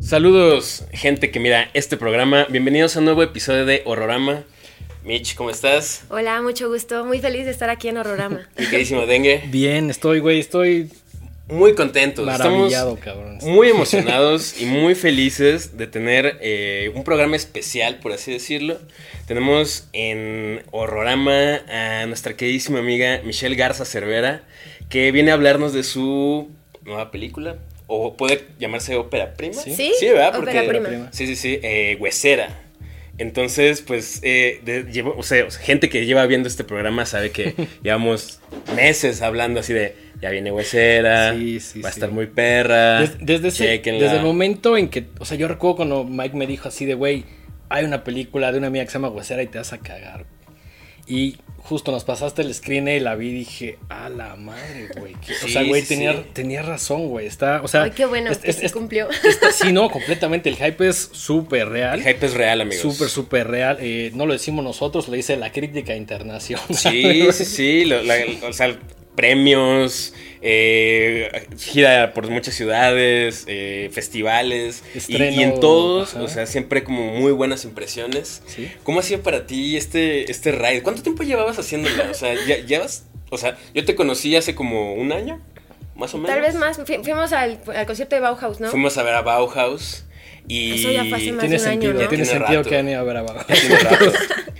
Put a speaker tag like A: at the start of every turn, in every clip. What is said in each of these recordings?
A: Saludos, gente que mira este programa. Bienvenidos a un nuevo episodio de Horrorama. Mitch, ¿cómo estás?
B: Hola, mucho gusto. Muy feliz de estar aquí en Horrorama.
A: Mi queridísimo Dengue.
C: Bien, estoy, güey, estoy
A: Muy contentos.
C: maravillado,
A: Estamos
C: cabrón.
A: muy emocionados y muy felices de tener eh, un programa especial, por así decirlo. Tenemos en Horrorama a nuestra queridísima amiga Michelle Garza Cervera, que viene a hablarnos de su nueva película. O puede llamarse ópera prima.
C: Sí.
B: ¿Sí?
A: ¿verdad?
B: Ópera
A: Porque-
B: prima.
A: Sí, sí, sí. Eh, Huesera. Entonces, pues, eh, de- llevo- o sea, gente que lleva viendo este programa sabe que llevamos meses hablando así de, ya viene Huesera,
C: Sí, sí,
A: va a
C: sí.
A: estar muy perra.
C: Des- desde, ese-
A: chéquenla".
C: desde el momento en que, o sea, yo recuerdo cuando Mike me dijo así de, güey, hay una película de una amiga que se llama Huesera y te vas a cagar. Y justo nos pasaste el screen y la vi y dije, a la madre, güey. que- o sea, güey,
A: sí,
C: tenía,
A: sí.
C: tenía razón, güey. Está, o sea,
B: Ay, qué bueno,
C: es-
B: que
C: es- es-
B: cumplió.
C: está- sí, no, completamente. El hype es súper real.
A: El hype es real, amigos.
C: Súper, súper real. Eh, no lo decimos nosotros, lo dice la crítica internacional.
A: Sí, sí, sí. lo- la- o sea, premios, eh, gira por muchas ciudades, eh, festivales. y- en todos,
C: ajá.
A: o sea, siempre como muy buenas impresiones.
C: Sí.
A: ¿Cómo ha sido para ti este, este ride? ¿Cuánto tiempo llevabas haciéndola? O sea, ya, llevas, o sea, yo te conocí hace como un año, más o menos.
B: Tal vez más. Fu- Fuimos al, al concierto de Bauhaus, ¿no?
A: Fuimos a ver a Bauhaus y...
B: Eso ya fue hace más
C: Tiene
B: de un año,
C: sentido,
B: ¿no?
C: tiene
A: Tiene
C: sentido
A: rato.
C: que han ido a ver
A: tiene rato.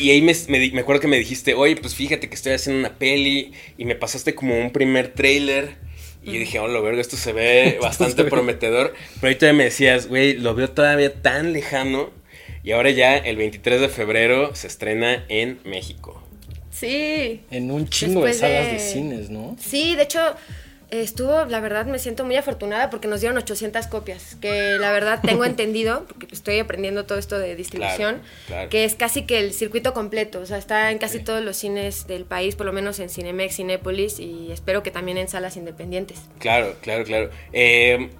A: Y ahí me, me me acuerdo que me dijiste, oye, pues fíjate que estoy haciendo una peli y me pasaste como un primer trailer. Y yo dije, oh, lo verga, esto se ve bastante prometedor. Pero ahorita me decías, güey, lo veo todavía tan lejano. Y ahora ya, el 23 de febrero, se estrena en México.
B: Sí.
C: En un chingo de salas
B: de-
C: de cines, ¿no?
B: Sí, de hecho, estuvo, la verdad, me siento muy afortunada porque nos dieron 800 copias. Que la verdad tengo entendido, porque estoy aprendiendo todo esto de distribución,
A: Claro, claro.
B: que es casi que el circuito completo. O sea, está en casi todos los cines del país, por lo menos en Cinemex, Cinépolis y espero que también en salas independientes.
A: Claro, claro, claro. Eh,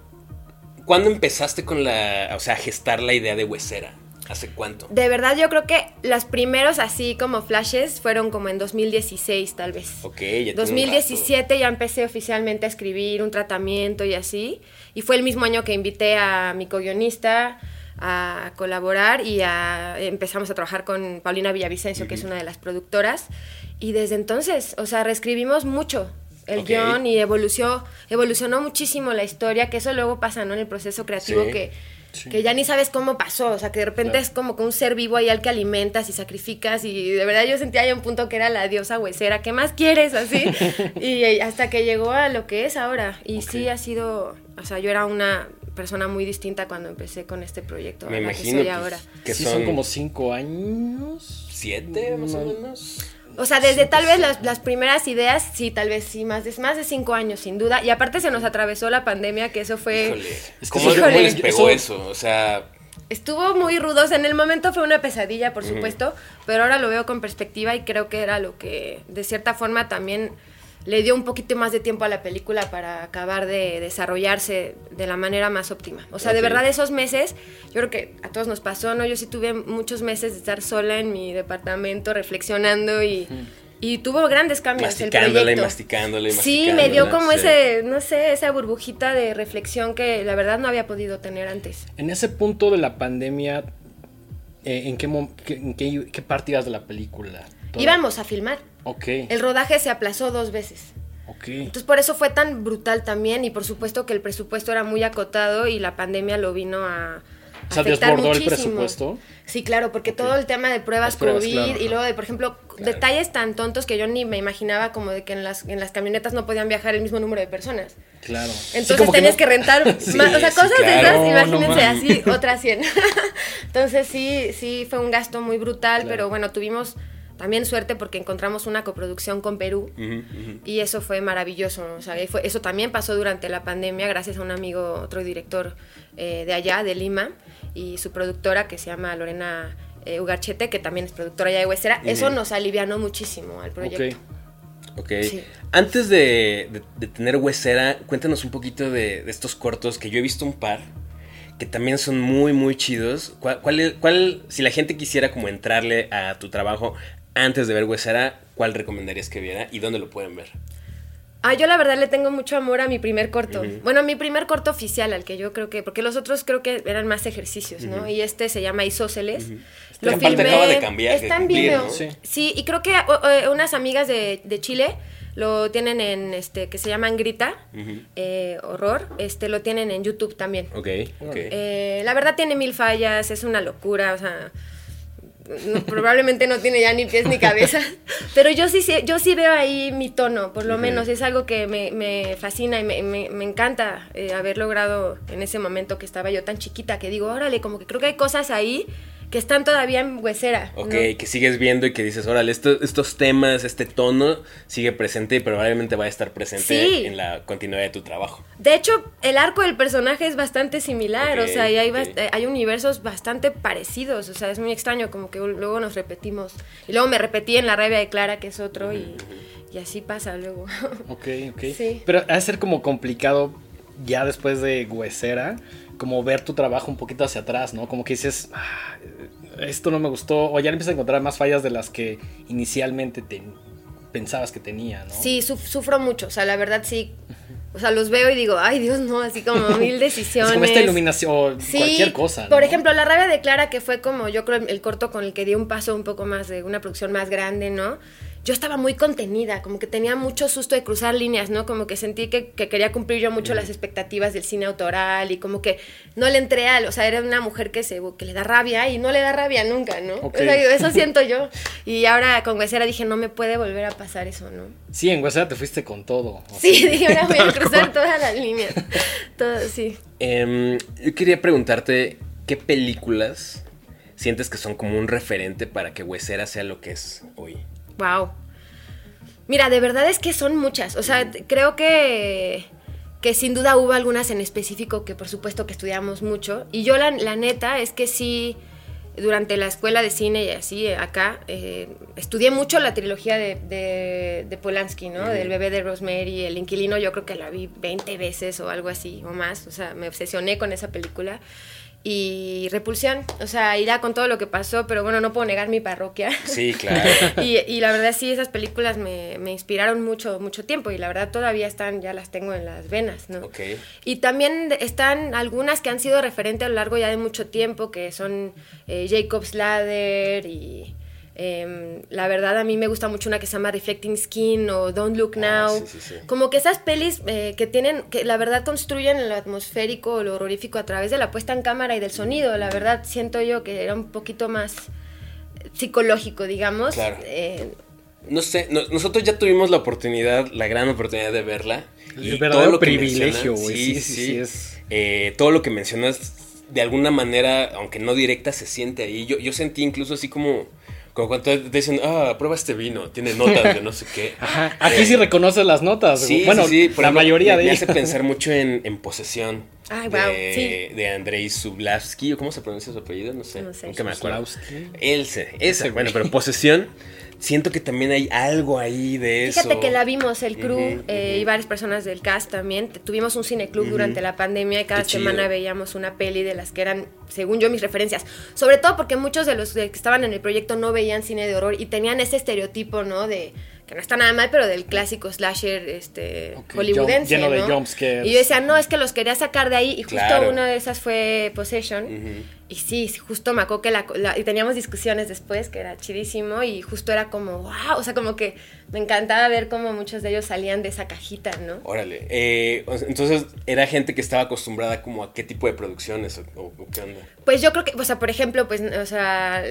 A: ¿Cuándo empezaste con la, o sea, a gestar la idea de Huesera? ¿Hace cuánto?
B: De verdad, yo creo que los primeros así como flashes fueron como en 2016, tal vez.
A: Ok, ya tiene un
B: 2017 ya empecé oficialmente a escribir un tratamiento y así. Y fue el mismo año que invité a mi co-guionista a colaborar y a, empezamos a trabajar con Paulina Villavicencio, que es una de las productoras. Y desde entonces, o sea, reescribimos mucho el
A: Ok.
B: guion y evolucionó, evolucionó muchísimo la historia, que eso luego pasa, ¿no? En el proceso creativo
A: Sí.
B: que,
C: Sí.
B: que ya ni sabes cómo pasó, o sea, que de repente
C: Claro.
B: es como que un ser vivo ahí al que alimentas y sacrificas y de verdad yo sentía ya un punto que era la diosa huesera, ¿qué más quieres? Así, y eh, hasta que llegó a lo que es ahora. Y sí ha sido, o sea, yo era una persona muy distinta cuando empecé con este proyecto,
A: Me
B: que
A: imagino
B: soy
A: pues,
B: ahora.
A: que
C: sí,
A: son,
C: son como cinco años.
A: siete, más o
C: No.
A: menos.
B: O sea, desde tal vez las, las primeras ideas, sí, tal vez sí, más de, más de cinco años, sin duda. Y aparte se nos atravesó la pandemia, que eso fue...
A: Híjole.
C: Es que
A: ¿Cómo, les pegó
C: eso-?
A: O sea,
B: Estuvo muy rudo, o sea, en el momento fue una pesadilla, por supuesto, pero ahora lo veo con perspectiva y creo que era lo que, de cierta forma, también le dio un poquito más de tiempo a la película para acabar de desarrollarse de la manera más óptima. O sea, de verdad, esos meses, yo creo que a todos nos pasó, ¿no? Yo sí tuve muchos meses de estar sola en mi departamento, reflexionando y, y tuvo grandes cambios el
A: masticándola y
B: proyecto.
A: masticándola y
B: Sí, me dio como
A: sí.
B: ese, no sé, esa burbujita de reflexión que la verdad no había podido tener antes.
C: En ese punto de la pandemia, eh, ¿en, qué, en qué, qué parte ibas de la película?
B: Íbamos a filmar.
C: Ok.
B: El rodaje se aplazó dos veces. Entonces por eso fue tan brutal también y por supuesto que el presupuesto era muy acotado y la pandemia lo vino a
C: O sea,
B: afectar
C: desbordó el
B: muchísimo.
C: presupuesto.
B: Sí, claro, porque todo el tema de pruebas, COVID
C: claro,
B: y luego de, por ejemplo,
C: Claro.
B: detalles tan tontos que yo ni me imaginaba como de que en las, en las camionetas no podían viajar el mismo número de personas.
C: Claro.
B: Entonces tenías
C: no-
B: que, rentar,
A: Sí,
B: más- o sea,
A: sí,
B: cosas de esas,
C: no
B: imagínense así, otras 100. Entonces sí, sí, fue un gasto muy brutal, pero bueno, tuvimos también suerte porque encontramos una coproducción con Perú. Y eso fue maravilloso, o sea, y fue- eso también pasó durante la pandemia gracias a un amigo, otro director eh, de allá, de Lima, y su productora que se llama Lorena eh, Ugarchete, que también es productora allá de Huesera. Eso nos alivianó muchísimo al proyecto.
C: Ok.
B: Sí.
A: Antes de, de- de tener Huesera, cuéntanos un poquito de, de estos cortos que yo he visto un par que también son muy, muy chidos. ¿Cuál, cuál, es- cuál- si la gente quisiera como entrarle a tu trabajo antes de ver Huesera, ¿cuál recomendarías que viera y dónde lo pueden ver?
B: Ah, yo la verdad le tengo mucho amor a mi primer corto. Bueno, mi primer corto oficial, al que yo creo que. Porque los otros creo que eran más ejercicios, ¿no? Y este se llama Isóceles. Lo
A: Que aparte acaba de cambiar,
B: Está en video.
A: ¿no?
B: Sí.
C: Sí.
B: y creo que o- o- unas amigas de, de Chile lo tienen en este. que se llaman Grita, eh, horror. Este lo tienen en YouTube también.
A: Ok, ok.
B: Eh, la verdad tiene mil fallas, es una locura, o sea, no- probablemente no tiene ya ni pies ni cabeza, pero yo sí, yo sí veo ahí mi tono, por lo menos es algo que me, me fascina y me, me- me encanta eh, haber logrado en ese momento que estaba yo tan chiquita, que digo, órale, como que creo que hay cosas ahí que están todavía en huesera. ¿no?
A: Ok, que sigues viendo y que dices, órale, esto- estos temas, este tono sigue presente y probablemente va a estar presente
B: Sí.
A: en la continuidad de tu trabajo.
B: De hecho, el arco del personaje es bastante similar, o sea, y hay,
A: ok.
B: bast- eh, hay universos bastante parecidos, o sea, es muy extraño, como que luego nos repetimos. Y luego me repetí en La rabia de Clara, que es otro, y, y así pasa luego.
C: Ok, ok.
B: Sí.
C: Pero ha de ser como complicado ya después de Huesera, como ver tu trabajo un poquito hacia atrás, ¿no? Como que dices, "Ah, esto no me gustó, o ya empiezas a encontrar más fallas de las que inicialmente te pensabas que tenía, ¿no?
B: Sí, suf- sufro mucho, o sea, la verdad sí. O sea, los veo y digo, ay Dios, no, así como mil decisiones.
C: Es como esta iluminación, o
B: Sí,
C: cualquier cosa, ¿no?
B: Por ejemplo, La rabia de Clara, que fue como yo creo el corto con el que di un paso un poco más de una producción más grande, ¿no? Yo estaba muy contenida, como que tenía mucho susto de cruzar líneas, ¿no? Como que sentí que, que quería cumplir yo mucho las expectativas del cine autoral y como que no le entré al, o sea, era una mujer que se que le da rabia y no le da rabia nunca, ¿no? O sea, eso siento yo. Y ahora con Huesera dije, no me puede volver a pasar eso, ¿no?
C: Sí, en Huesera te fuiste con todo.
B: Sí, dije, ahora voy a cruzar todas las líneas. Todo, sí.
A: Em, yo quería preguntarte, ¿qué películas sientes que son como un referente para que Huesera sea lo que es hoy?
B: Wow. Mira, de verdad es que son muchas. O sea, creo que, que sin duda hubo algunas en específico que por supuesto que estudiamos mucho. Y yo la, la neta es que sí, durante la escuela de cine y así, acá, eh, estudié mucho la trilogía de, de, de Polanski, ¿no? Del bebé de Rosemary, El inquilino, yo creo que la vi 20 veces o algo así, o más. O sea, me obsesioné con esa película. Y Repulsión, o sea, irá con todo lo que pasó, pero bueno, no puedo negar mi parroquia.
A: Sí, claro.
B: Y, y la verdad sí, esas películas me, me inspiraron mucho, mucho tiempo y la verdad todavía están, ya las tengo en las venas, ¿no?
A: ok.
B: Y también están algunas que han sido referente a lo largo ya de mucho tiempo, que son eh, Jacob's Ladder y em, la verdad a mí me gusta mucho una que se llama Reflecting Skin o Don't Look
A: Ah,
B: Now.
A: sí, sí, sí.
B: Como que esas pelis eh, que tienen, que la verdad construyen lo atmosférico o lo horrorífico a través de la puesta en cámara y del sonido. La verdad siento yo que era un poquito más psicológico, digamos.
A: Claro.
B: Eh,
A: No sé, no- nosotros ya tuvimos la oportunidad, la gran oportunidad de verla.
C: El verdadero privilegio,
A: mencionas-
C: güey.
A: Sí,
C: Sí,
A: sí,
C: sí, sí, es-
A: Eh, todo lo que mencionas, de alguna manera, aunque no directa, se siente ahí. Yo, yo sentí incluso así como, como cuando te dicen, ah, prueba este vino, tiene notas de no sé qué.
C: Ajá. Aquí sí reconoces las notas.
A: Sí,
C: bueno,
A: sí, sí, por
C: la
A: ejemplo,
C: mayoría
A: me,
C: de
A: me hace pensar mucho en, en Posesión.
B: Ay,
A: de,
B: guau, sí.
A: de Andrei Sublavsky, o cómo se pronuncia su apellido, no sé.
B: No sé.
A: Nunca me acuerdo. Esa,
C: Ese
A: bueno, pero Posesión, siento que también hay algo ahí de eso.
B: Fíjate que la vimos, el crew eh, y varias personas del cast también. Tuvimos un cineclub
A: Ujú.
B: durante la pandemia y cada
A: Qué chido.
B: semana veíamos una peli de las que eran, según yo, mis referencias. Sobre todo porque muchos de los que estaban en el proyecto no veían cine de horror y tenían ese estereotipo, ¿no? De que no está nada mal, pero del clásico slasher este, hollywoodense.
C: lleno de
B: ¿no?
C: jumpscares.
B: Y yo decía, no, es que los quería sacar de ahí. Y justo
A: Claro.
B: una de esas fue Possession. Y sí, justo me acuerdo que la, la- y teníamos discusiones después, que era chidísimo, y justo era como, wow, o sea, como que me encantaba ver cómo muchos de ellos salían de esa cajita, ¿no?
A: Órale. Eh, entonces, ¿era gente que estaba acostumbrada como a qué tipo de producciones o, qué onda?
B: Pues yo creo que, o sea, por ejemplo, pues, o sea,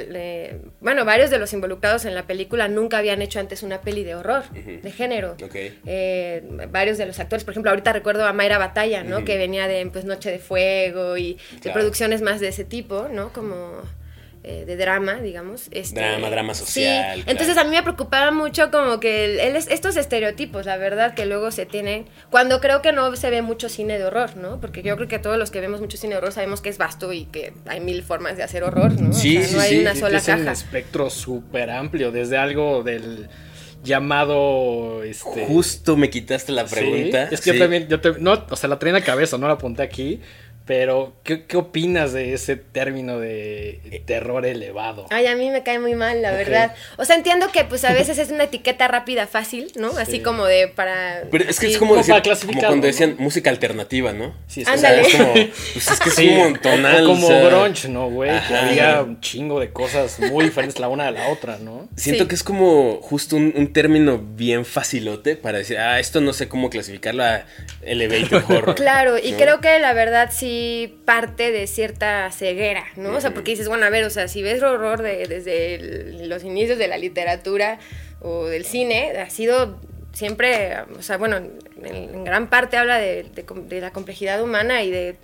B: bueno, varios de los involucrados en la película nunca habían hecho antes una peli de horror, de género.
A: Ok.
B: Eh, varios de los actores, por ejemplo, ahorita recuerdo a Mayra Batalla, ¿no? Que venía de pues, Noche de Fuego y de producciones más de ese tipo, ¿no? Como eh, de drama, digamos. Este,
A: Drama, drama social,
B: Sí.
A: claro.
B: Entonces a mí me preocupaba mucho como que el- el- estos estereotipos, la verdad, que luego se tienen, cuando creo que no se ve mucho cine de horror, ¿no? Porque yo creo que todos los que vemos mucho cine de horror sabemos que es vasto y que hay mil formas de hacer horror, ¿no?
A: Sí,
B: o sea,
A: sí,
B: no hay
A: sí.
B: una
C: Sí,
B: sola
C: es un espectro súper amplio, desde algo del llamado este
A: Justo me quitaste la
C: Sí,
A: pregunta.
C: es que
A: Sí.
C: yo también, yo te- no, o sea, la traía en la cabeza, no la apunté aquí, Pero, ¿qué, ¿qué, opinas de ese término de terror elevado?
B: Ay, a mí me cae muy mal, la verdad. O sea, entiendo que pues a veces es una etiqueta rápida, fácil, ¿no? Así como de para...
A: Pero es que es como, decir, como cuando decían música alternativa, ¿no?
B: Sí, es, Ándale. es como,
A: pues es que es un montonal.
C: O como grunge, ¿no, güey? Que había un chingo de cosas muy diferentes la una de la otra, ¿no?
A: Siento que es como justo un, un, término bien facilote para decir, ah, esto no sé cómo clasificarlo a elevator horror.
B: Claro, y creo que la verdad sí parte de cierta ceguera, ¿no? O sea, porque dices, bueno, a ver, o sea, si ves horror de, desde los inicios de la literatura o del cine, ha sido siempre, o sea, bueno, en, gran parte habla de, la complejidad humana y de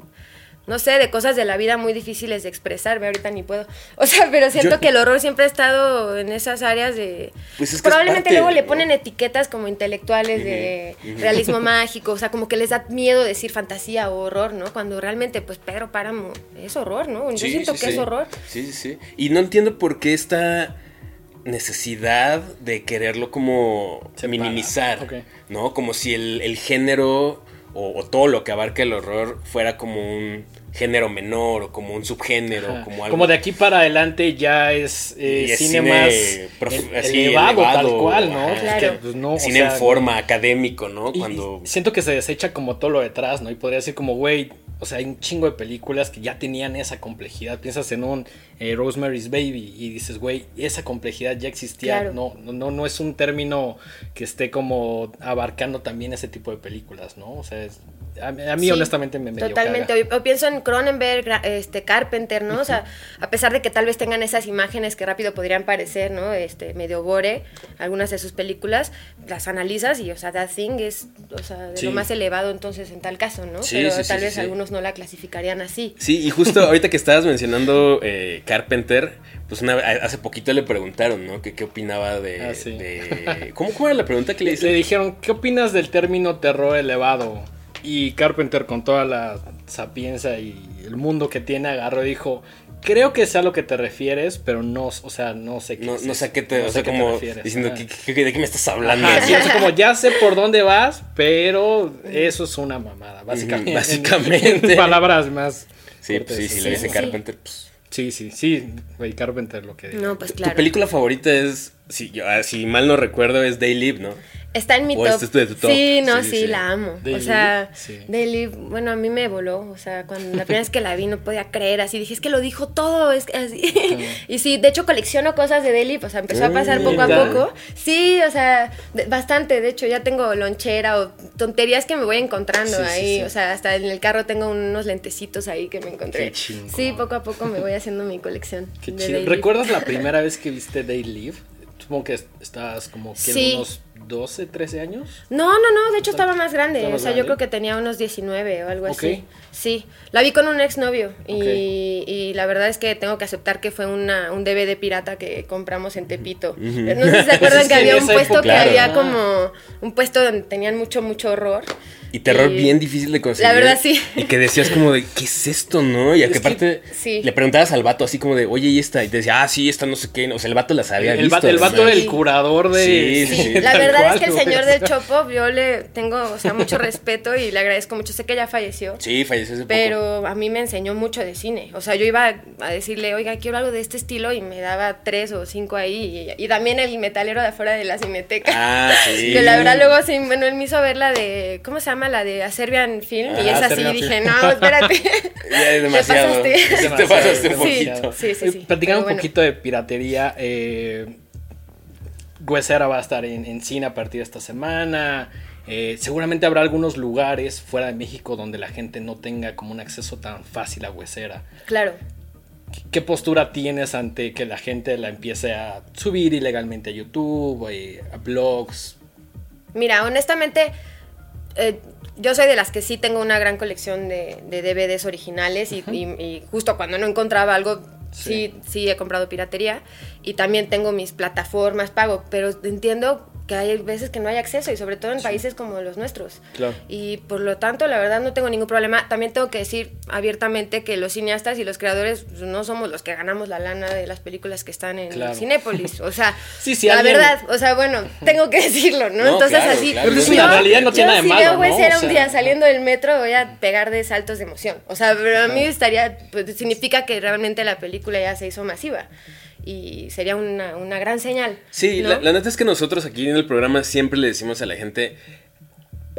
B: no sé, de cosas de la vida muy difíciles de expresarme, ahorita ni puedo. O sea, pero siento que el horror siempre ha estado en esas áreas de... Pues probablemente luego le ponen etiquetas como intelectuales de realismo mágico, o sea, como que les da miedo decir fantasía o horror, ¿no? Cuando realmente, pues Pedro Páramo es horror, ¿no? Yo siento que es horror.
A: Sí, sí, sí. Y no entiendo por qué esta necesidad de quererlo como minimizar, ¿no? Como si el, género o, todo lo que abarca el horror fuera como un género menor o como un subgénero, como algo.
C: Como de aquí para adelante ya es, eh, cine, más elevado, tal cual, ¿no?
B: Claro.
A: Pues, cine en forma, académico, ¿no?
C: Cuando... siento que se desecha como todo lo detrás, ¿no? Y podría ser como, güey, o sea, hay un chingo de películas que ya tenían esa complejidad. Piensas en un eh, Rosemary's Baby y dices, güey, esa complejidad ya existía. No, no, no es un término que esté como abarcando también ese tipo de películas, ¿no? O sea, es, a, mí honestamente me medio
B: Totalmente. O, pienso en Cronenberg, este Carpenter, ¿no? O sea, a pesar de que tal vez tengan esas imágenes que rápido podrían parecer, ¿no? Este medio gore, algunas de sus películas, las analizas y, o sea, That Thing es, o sea, de lo más elevado entonces en tal caso, ¿no? Pero tal vez algunos no la clasificarían así.
A: Sí, y justo ahorita que estabas mencionando eh, Carpenter, pues una, hace poquito le preguntaron, ¿no? Que qué opinaba de... Ah, ¿Cómo, ¿Cómo, era la pregunta que le hicieron?
C: Le dijeron, ¿qué opinas del término terror elevado? Y Carpenter con toda la sapienza y el mundo que tiene agarró y dijo, creo que sé a lo que te refieres, pero no, o sea, no sé
A: qué. No, no sé a qué te, o sea, como diciendo, ¿de qué me estás hablando?
C: como, ya sé por dónde vas, pero eso es una mamada, básicamente.
A: Básicamente.
C: palabras más.
A: Sí, pues sí, si le dice Carpenter, pues.
C: Sí, sí, sí, güey, Carpenter lo que.
B: No, pues claro.
A: Tu película favorita es, si, ah, si mal no recuerdo, es Day Live, ¿no?
B: Está en mi top. Sí, no, sí, la amo. o sea, Daily, bueno, a mí me voló. O sea, cuando la primera vez que la vi no podía creer así. Dije, es que lo dijo todo. Es así. y sí, de hecho colecciono cosas de Daily. O sea, empezó a pasar poco a poco. Sí, o sea, bastante. De hecho, ya tengo lonchera o tonterías que me voy encontrando ahí. O sea, hasta en el carro tengo unos lentecitos ahí que me encontré. sí, poco a poco me voy haciendo mi colección.
C: Qué chido. ¿Recuerdas la primera vez que viste Daily? Supongo que estabas como que unos 12, 13 años.
B: No, no, no, de hecho estaba más grande. O sea, yo creo que tenía unos 19 o algo así. Sí, la vi con un exnovio y, y la verdad es que tengo que aceptar que fue una, un DVD pirata que compramos en Tepito. No sé si se acuerdan que había un puesto que había como un puesto donde tenían mucho, mucho horror.
A: Y terror bien difícil de conseguir.
B: La verdad, sí.
A: Y que decías como de, ¿qué es esto, no? Y a que aparte le preguntabas al vato así como de, oye, ¿y esta? Y te decía, ah, sí, esta no sé qué. O sea, el vato las había
C: el,
A: visto.
C: el vato era el curador de...
B: Sí, sí. La verdad es que el señor del Chopo, yo le tengo, o sea, mucho respeto y le agradezco mucho. Sé que ya falleció.
A: Sí, falleció hace
B: Pero a mí me enseñó mucho de cine. O sea, yo iba a decirle, oiga, quiero algo de este estilo y me daba tres o cinco ahí. Y, también el metalero de afuera de la cineteca.
A: Ah, sí.
B: que la verdad luego sí, bueno, él me hizo ver la de, ¿cómo se llama? La de Serbia Film y es así, dije, no, espérate.
A: ya es demasiado. Te pasaste, te pasaste un poquito.
B: Sí, sí, sí.
C: Platicando un poquito de piratería, eh, Huesera va a estar en, en, cine a partir de esta semana. Eh, seguramente habrá algunos lugares fuera de México donde la gente no tenga como un acceso tan fácil a Huesera.
B: Claro.
C: ¿Qué postura tienes ante que la gente la empiece a subir ilegalmente a YouTube, eh, a blogs?
B: Mira, honestamente, eh, yo soy de las que sí tengo una gran colección de, DVDs originales y, justo cuando no encontraba algo, sí. sí. he comprado piratería y también tengo mis plataformas pago, pero entiendo que hay veces que no hay acceso y sobre todo en países como los nuestros.
C: Claro.
B: Y por lo tanto, la verdad no tengo ningún problema. También tengo que decir abiertamente que los cineastas y los creadores pues, no somos los que ganamos la lana de las películas que están en
C: Claro.
B: Cinépolis. O sea,
C: Sí, sí,
B: la
C: alguien-
B: verdad, o sea, bueno, tengo que decirlo, ¿no?
A: No,
B: Entonces
A: claro,
B: así.
C: Pero es una realidad, no tiene
B: yo
C: nada de
B: si
C: malo,
B: veo
C: ¿no?
B: ser
C: O
B: un día saliendo del metro voy a pegar de saltos de emoción. O sea, pero a mí estaría, pues, significa que realmente la película ya se hizo masiva. Y sería una, una gran señal.
A: Sí,
B: ¿no?
A: la, la neta es que nosotros aquí en el programa siempre le decimos a la gente,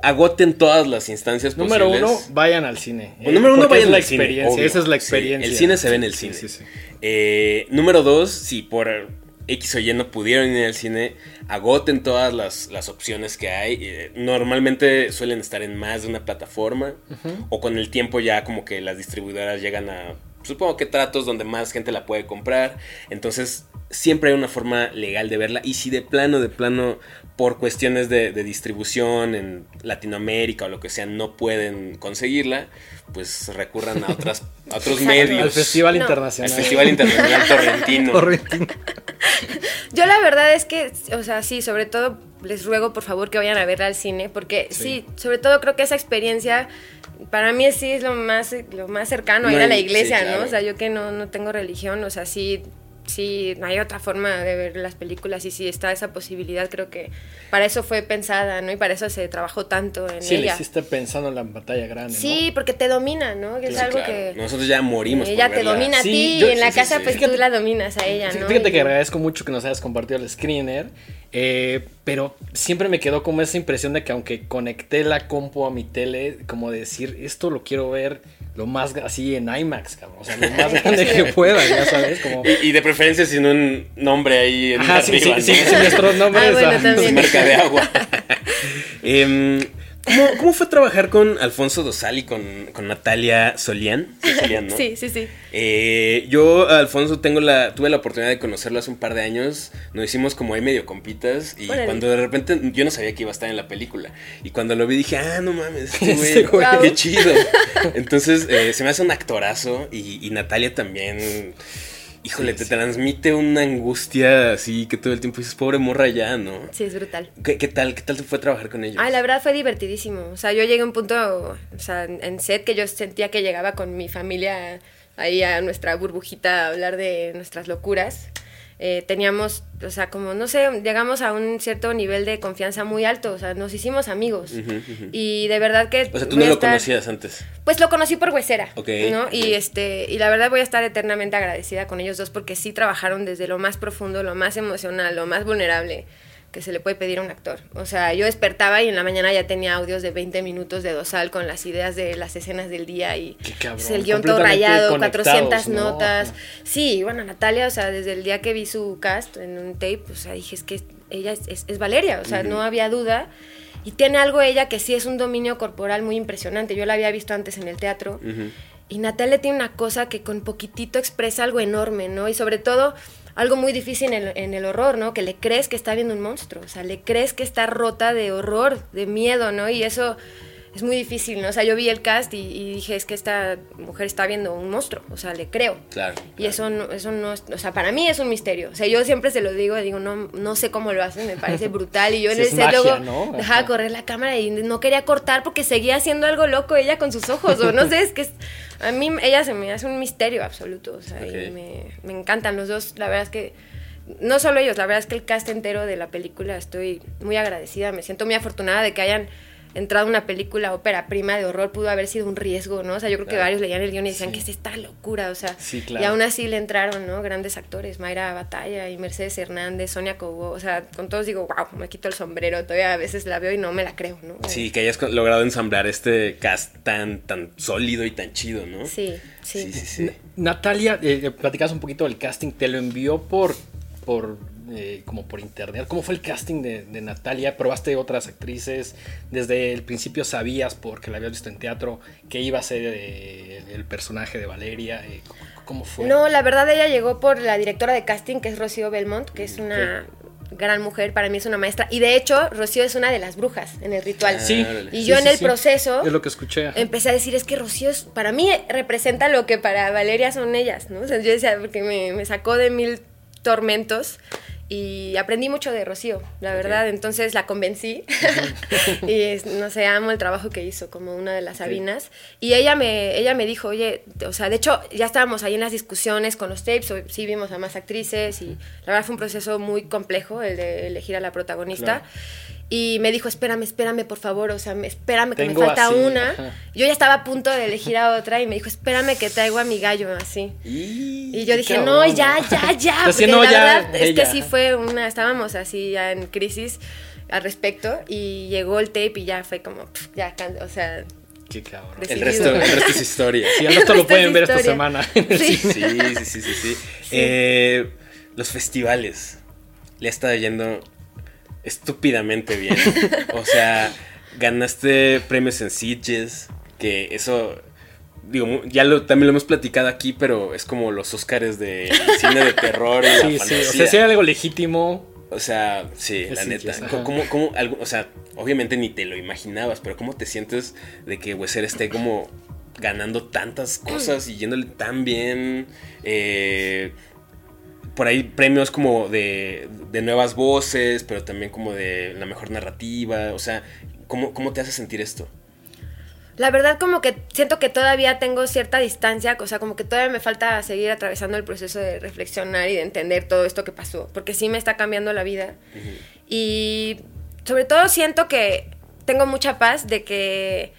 A: agoten todas las instancias
C: Número
A: posibles.
C: uno, vayan al cine.
A: Bueno, número uno, vayan
C: es la
A: al cine,
C: experiencia.
A: obvio.
C: Esa es la
A: Sí,
C: experiencia.
A: el cine se ve en el cine.
C: sí, sí.
A: Eh, número dos, si por X o Y no pudieron ir al cine, agoten todas las, las opciones que hay. Eh, normalmente suelen estar en más de una plataforma o con el tiempo ya como que las distribuidoras llegan a, supongo que tratos donde más gente la puede comprar. Entonces siempre hay una forma legal de verla y si de plano, de plano, por cuestiones de, de distribución en Latinoamérica o lo que sea, no pueden conseguirla, pues recurran a, otras, a otros medios.
C: Al Festival
B: No.
A: Al
C: Internacional.
A: Festival Internacional Torrentino.
C: Torrentino.
B: Yo la verdad es que, o sea, sí, sobre todo les ruego por favor que vayan a verla al cine, porque sí, sobre todo creo que esa experiencia para mí sí es lo más, lo más cercano a
A: No
B: ir a la iglesia,
A: sí, claro.
B: ¿no? O sea, yo que no, no tengo religión, o sea, sí, sí, no hay otra forma de ver las películas y si está esa posibilidad, creo que para eso fue pensada, ¿no? Y para eso se trabajó tanto en
C: Sí, le
B: ella.
C: hiciste pensando en la batalla grande. ¿no?
B: Sí, porque te domina, ¿no? Que es
A: Sí,
B: algo
A: claro.
B: que...
A: Nosotros ya morimos.
B: Ella
A: por
B: te
A: verla.
B: domina a
C: Sí,
B: ti
C: yo-
B: y en la
A: sí, sí,
B: casa
A: sí.
B: pues tú la dominas a ella,
C: Sí,
B: ¿no?
C: Fíjate
B: Y-
C: que agradezco mucho que nos hayas compartido el screener, eh, pero siempre me quedó como esa impresión de que aunque conecté la compu a mi tele, como decir, esto lo quiero ver lo más así en IMAX, cabrón, o sea, lo más grande que pueda, ya sabes, como...
A: Y, y de preferencia sin un nombre ahí en
C: Ajá, sí,
A: arriba,
C: sí,
A: ¿no?
C: sí, sí, nuestros nombres.
B: Ah, bueno,
C: ah,
B: también.
A: marca de agua. Em, ¿cómo, cómo fue trabajar con Alfonso Dosal y con, con Natalia Solián? Sí, Solián, ¿no?
B: Sí, sí, sí.
A: Eh, yo, Alfonso, tengo la, tuve la oportunidad de conocerlo hace un par de años. Nos hicimos como ahí medio compitas. Y
B: Órale.
A: cuando de repente yo no sabía que iba a estar en la película. Y cuando lo vi dije, ah, no mames, este güey,
C: güey.
A: qué chido. Entonces eh, se me hace un actorazo. Y, y Natalia también. Híjole, te transmite una angustia así que todo el tiempo dices, pobre morra ya, ¿no?
B: Sí, es brutal.
A: ¿Qué, qué tal? ¿Qué tal te fue trabajar con ellos?
B: Ay, la verdad fue divertidísimo. O sea, yo llegué a un punto, o sea, en en set que yo sentía que llegaba con mi familia ahí a nuestra burbujita a hablar de nuestras locuras. Eh, teníamos, o sea, como, no sé, llegamos a un cierto nivel de confianza muy alto. O sea, nos hicimos amigos. Y de verdad que...
A: O sea, tú no lo conocías antes.
B: Pues lo conocí por Huesera,
A: Ok,
B: ¿no? Y este y la verdad voy a estar eternamente agradecida con ellos dos porque sí trabajaron desde lo más profundo, lo más emocional, lo más vulnerable que se le puede pedir a un actor. O sea, yo despertaba y en la mañana ya tenía audios de 20 minutos de Dosal con las ideas de las escenas del día y
C: Qué cabrón,
B: el guion todo rayado,
C: conectados,
B: 400
C: ¿no?
B: notas. Sí, bueno, Natalia, o sea, desde el día que vi su cast en un tape, o sea, dije, es que ella es, es- es Valeria, o sea, no había duda. Y tiene algo ella que sí es un dominio corporal muy impresionante. Yo la había visto antes en el teatro.
A: Ujú.
B: Y Natalia tiene una cosa que con poquitito expresa algo enorme, ¿no? Y sobre todo algo muy difícil en el, en el horror, ¿no? Que le crees que está viendo un monstruo, o sea, le crees que está rota de horror, de miedo, ¿no? Y eso es muy difícil, ¿no? O sea, yo vi el cast y, y dije, es que esta mujer está viendo un monstruo, o sea, le creo.
A: Claro.
B: Y eso no, eso no, es- o sea, para mí es un misterio. O sea, yo siempre se lo digo, digo, no, no sé cómo lo hacen, me parece brutal. Y yo en el set luego
C: ¿no?
B: dejaba correr la cámara y no quería cortar porque seguía haciendo algo loco ella con sus ojos. O no sé, es que es- a mí ella se me hace un misterio absoluto. O sea, y me, me encantan los dos. La verdad es que, no solo ellos, la verdad es que el cast entero de la película estoy muy agradecida. Me siento muy afortunada de que hayan entrado a una película ópera prima de horror pudo haber sido un riesgo, ¿no? O sea, yo creo que
A: Claro.
B: varios leían el guion y decían
C: Sí.
B: que es esta locura, o sea,
C: Sí,
B: y
C: claro.
B: aún así le entraron, ¿no? Grandes actores, Mayra Batalla y Mercedes Hernández, Sonia Cobo, o sea, con todos digo, wow, me quito el sombrero, todavía a veces la veo y no me la creo, ¿no?
A: Sí, que hayas logrado ensamblar este cast tan, tan sólido y tan chido, ¿no?
B: Sí, sí.
A: sí, sí. sí.
C: Natalia, eh, platicabas un poquito del casting, te lo envió por, por eh, como por internet. ¿Cómo fue el casting de, de Natalia? ¿Probaste otras actrices? ¿Desde el principio sabías, porque la habías visto en teatro, que iba a ser eh, el personaje de Valeria? Eh, ¿cómo, cómo fue?
B: No, la verdad ella llegó por la directora de casting, que es Rocío Belmont, que es una gran mujer, para mí es una maestra. Y de hecho, Rocío es una de las brujas en el ritual.
C: Sí.
A: órale.
B: Y
C: Sí,
B: yo en
C: sí,
B: el
C: sí.
B: proceso
C: Es lo que escuché. ajá.
B: empecé a decir, es que Rocío es, para mí representa lo que para Valeria son ellas, ¿no? O sea, yo decía, porque me, me sacó de mil tormentos y aprendí mucho de Rocío, la verdad. Entonces la convencí y no sé, amo el trabajo que hizo como una de las Sabinas. Y ella me, ella me dijo, oye, o sea, de hecho ya estábamos ahí en las discusiones con los tapes, sí vimos a más actrices y la verdad fue un proceso muy complejo el de elegir a la protagonista. Y me dijo, espérame, espérame, por favor, o sea, espérame que me falta una. Yo ya estaba a punto de elegir a otra y me dijo, espérame que traigo a mi gallo, así. Y, yo dije, no, ya, ya, ya. porque la verdad es que sí fue una, estábamos así ya en crisis al respecto y llegó el tape y ya fue como, ya, o sea,
C: Qué cabrón.
A: El resto, el resto, es historia.
C: Sí, el resto lo pueden ver esta semana.
A: Sí, sí, sí, sí, sí. Eh, los festivales. Le ha estado yendo estúpidamente bien. o sea, ganaste premios en Sitges, que eso digo, ya lo, también lo hemos platicado aquí, pero es como los Oscars de cine de terror.
C: sí, sí, o sea, si algo legítimo.
A: O sea, sí, la neta. ¿Cómo, algo, o sea, obviamente ni te lo imaginabas, pero ¿cómo te sientes de que Weser esté como ganando tantas cosas y yéndole tan bien? Eh, por ahí premios como de, de, nuevas voces, pero también como de la mejor narrativa. O sea, ¿cómo, ¿cómo te hace sentir esto?
B: La verdad como que siento que todavía tengo cierta distancia, o sea, como que todavía me falta seguir atravesando el proceso de reflexionar y de entender todo esto que pasó, porque sí me está cambiando la vida. Y sobre todo siento que tengo mucha paz de que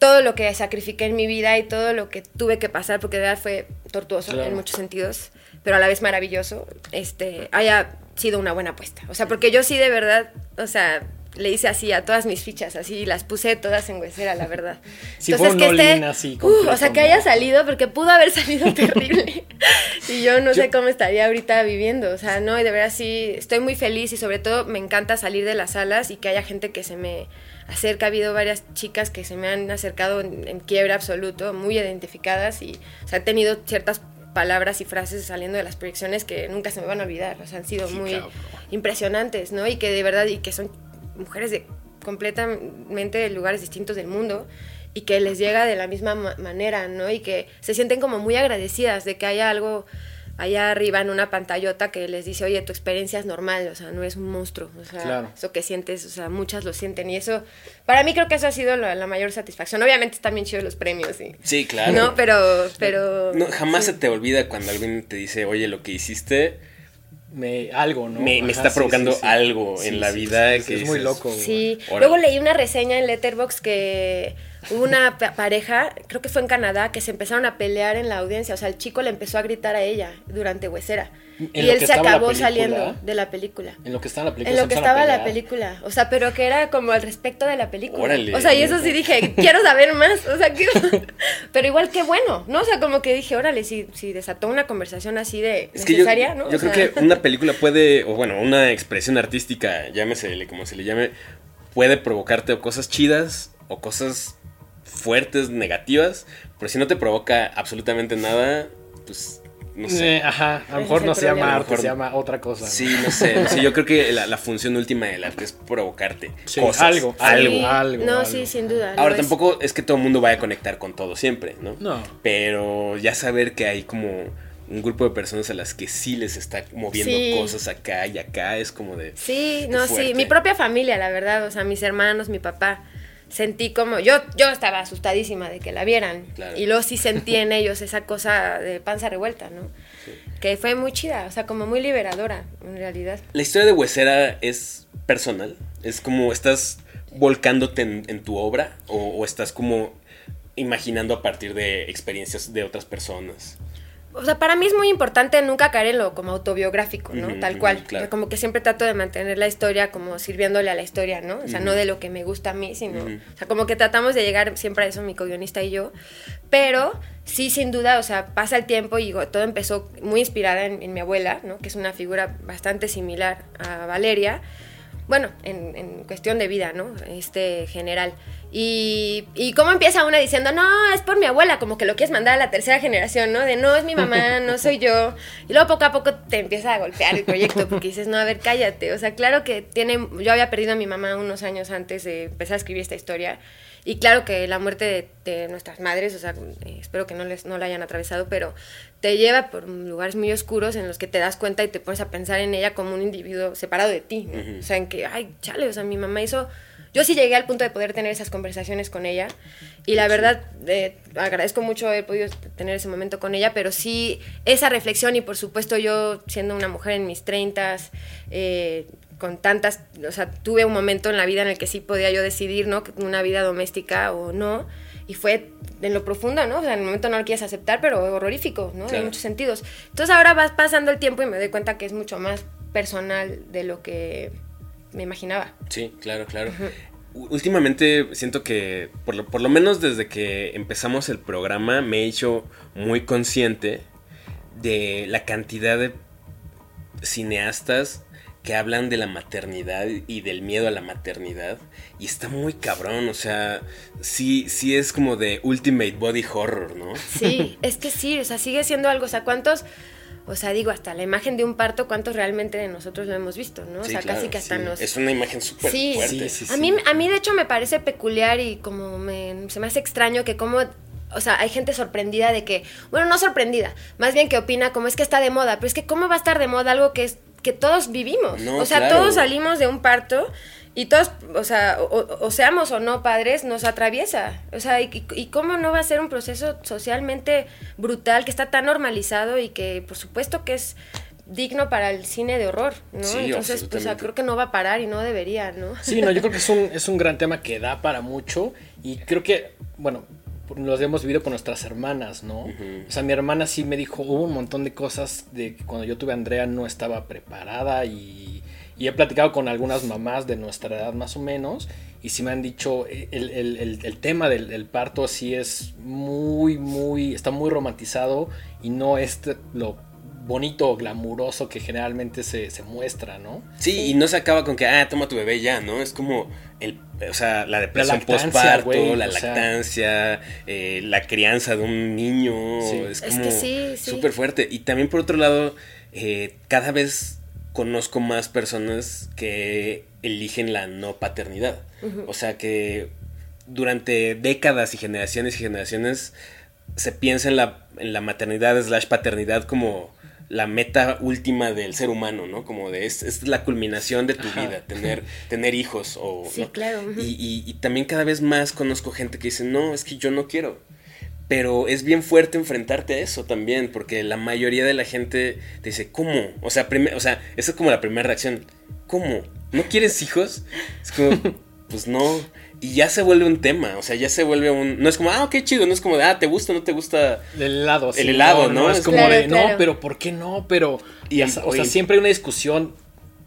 B: todo lo que sacrifiqué en mi vida y todo lo que tuve que pasar, porque de verdad fue tortuoso en muchos sentidos, pero a la vez maravilloso, este, haya sido una buena apuesta. O sea, porque yo sí de verdad, o sea, le hice así a todas mis fichas, así las puse todas en huesera, la verdad.
C: Sí, Entonces, fue un que esté, así
B: uh, o sea, que haya salido, porque pudo haber salido terrible. y yo no sé cómo estaría ahorita viviendo. O sea, no, y de verdad sí, estoy muy feliz y sobre todo me encanta salir de las salas y que haya gente que se me acerca. Ha habido varias chicas que se me han acercado en, en quiebra absoluto, muy identificadas y, o sea, he tenido ciertas palabras y frases saliendo de las proyecciones que nunca se me van a olvidar, o sea, han sido muy impresionantes, ¿no? Y que de verdad, y que son mujeres de completamente de lugares distintos del mundo y que les llega de la misma manera, ¿no? Y que se sienten como muy agradecidas de que haya algo allá arriba en una pantallota que les dice, oye, tu experiencia es normal, o sea, no es un monstruo, o sea, eso que sientes, o sea, muchas lo sienten y eso, para mí creo que eso ha sido la, mayor satisfacción. Obviamente están bien chidos los premios, sí.
A: Sí, claro.
B: No, pero, pero...
A: No, jamás se te olvida cuando alguien te dice, oye, lo que hiciste...
C: Me, algo, ¿no?
A: Me, está provocando algo en la vida que
C: es, muy loco.
B: Sí. Luego leí una reseña en Letterboxd que Hubo una pareja, creo que fue en Canadá, que se empezaron a pelear en la audiencia. O sea, el chico le empezó a gritar a ella durante Huesera. Y él se acabó saliendo de la película.
C: En lo que estaba la película.
B: En lo que estaba la película. O sea, pero que era como al respecto de la película. o sea, y eso sí dije, quiero saber más. O sea, pero igual que bueno, ¿no? O sea, como que dije, órale, si, si desató una conversación así de necesaria,
A: yo,
B: ¿no?
A: Yo creo que una película puede, o bueno, una expresión artística, llámese como se le llame, puede provocarte o cosas chidas o cosas fuertes, negativas, pero si no te provoca absolutamente nada, pues no sé.
C: Eh, ajá, a lo mejor no se llama arte, se llama otra cosa.
A: Sí, no sé. yo creo que la, función última del arte es provocarte cosas.
C: Algo, algo, algo.
B: No, sí, sin duda.
A: Ahora, tampoco es... que todo el mundo vaya a conectar con todo siempre, ¿no?
C: No.
A: Pero ya saber que hay como un grupo de personas a las que sí les está moviendo cosas acá y acá es como de.
B: Sí, no, sí. Mi propia familia, la verdad. O sea, mis hermanos, mi papá sentí como, yo, yo estaba asustadísima de que la vieran. Y luego sí sentí en ellos esa cosa de panza revuelta, ¿no? Que fue muy chida, o sea, como muy liberadora, en realidad.
A: La historia de Huesera es personal, es como estás volcándote en, tu obra o estás como imaginando a partir de experiencias de otras personas
B: o sea, para mí es muy importante nunca caer en lo como autobiográfico, ¿no? Tal cual. como que siempre trato de mantener la historia como sirviéndole a la historia, ¿no? O sea, no de lo que me gusta a mí, sino... O sea, como que tratamos de llegar siempre a eso, mi co-guionista y yo. Pero sí, sin duda, o sea, pasa el tiempo y todo empezó muy inspirada en, mi abuela, ¿no? Que es una figura bastante similar a Valeria. Bueno, en, en cuestión de vida, ¿no? Este, general. Y, y cómo empieza una diciendo, no, es por mi abuela, como que lo quieres mandar a la tercera generación, ¿no? De no, es mi mamá, no soy yo. Y luego poco a poco te empieza a golpear el proyecto porque dices, no, a ver, cállate. O sea, claro que tiene, yo había perdido a mi mamá unos años antes de empezar a escribir esta historia Y claro que la muerte de, nuestras madres, o sea, eh, espero que no, les, no la hayan atravesado, pero te lleva por lugares muy oscuros en los que te das cuenta y te pones a pensar en ella como un individuo separado de ti. O sea, en que, ay, chale, o sea, mi mamá hizo yo sí llegué al punto de poder tener esas conversaciones con ella y la verdad eh, agradezco mucho haber podido tener ese momento con ella, pero sí esa reflexión y por supuesto yo siendo una mujer en mis treintas, eh, con tantas, o sea, tuve un momento en la vida en el que sí podía yo decidir, ¿no? Una vida doméstica o no. Y fue en lo profundo, ¿no? O sea, en el momento no lo quieres aceptar, pero horrorífico, ¿no? En muchos sentidos. Entonces ahora vas pasando el tiempo y me doy cuenta que es mucho más personal de lo que me imaginaba.
A: Sí, claro, claro. Últimamente siento que, por lo, por lo menos desde que empezamos el programa, me he hecho muy consciente de la cantidad de cineastas que hablan de la maternidad y del miedo a la maternidad. Y está muy cabrón, o sea, sí, sí es como de ultimate body horror, ¿no?
B: Sí, es que sí, o sea, sigue siendo algo, o sea, ¿cuántos o sea, digo, hasta la imagen de un parto, ¿cuántos realmente de nosotros lo hemos visto, no? o sea, casi que hasta nos...
A: Es una imagen súper fuerte.
B: Sí, a, mí, a mí, de hecho, me parece peculiar y como me, se me hace extraño que como... O sea, hay gente sorprendida de que... Bueno, no sorprendida. Más bien que opina como es que está de moda. Pero es que ¿cómo va a estar de moda algo que, es, que todos vivimos? o sea, todos salimos de un parto y todos, o sea, o, seamos o no padres, nos atraviesa. O sea, y, y, cómo no va a ser un proceso socialmente brutal que está tan normalizado y que por supuesto que es digno para el cine de horror, ¿no? Entonces, pues, creo que no va a parar y no debería, ¿no?
C: Sí, no, yo creo que es un, es un gran tema que da para mucho y creo que, bueno, los hemos vivido con nuestras hermanas, ¿no? O sea, mi hermana sí me dijo, hubo un montón de cosas de que cuando yo tuve a Andrea no estaba preparada y y he platicado con algunas mamás de nuestra edad más o menos. Y sí me han dicho, eh, el, tema del, parto sí es muy, muy, está muy romantizado y no es lo bonito o glamuroso que generalmente se, muestra, ¿no?
A: Sí, y no se acaba con que, ah, toma tu bebé ya, ¿no? Es como, el, o sea, la depresión postparto, la lactancia, eh, la crianza de un niño, es como súper fuerte. Y también por otro lado, eh, cada vez conozco más personas que eligen la no paternidad. O sea que durante décadas y generaciones y generaciones se piensa en la, en la maternidad slash paternidad como la meta última del ser humano, ¿no? Como de es, la culminación de tu vida, tener, tener hijos o...
B: Sí, claro.
A: Y, y, también cada vez más conozco gente que dice, no, es que yo no quiero. Pero es bien fuerte enfrentarte a eso también, porque la mayoría de la gente te dice, ¿cómo? O sea, o sea, esa es como la primera reacción. ¿Cómo? ¿No quieres hijos? Es como, pues no. Y ya se vuelve un tema, o sea, ya se vuelve un... No es como, ah, qué chido, no es como de, ah, ¿te gusta o no te gusta?
C: El helado,
A: El helado, ¿no?
C: Es como de, no, pero ¿por qué no? Pero... Y, o sea, siempre hay una discusión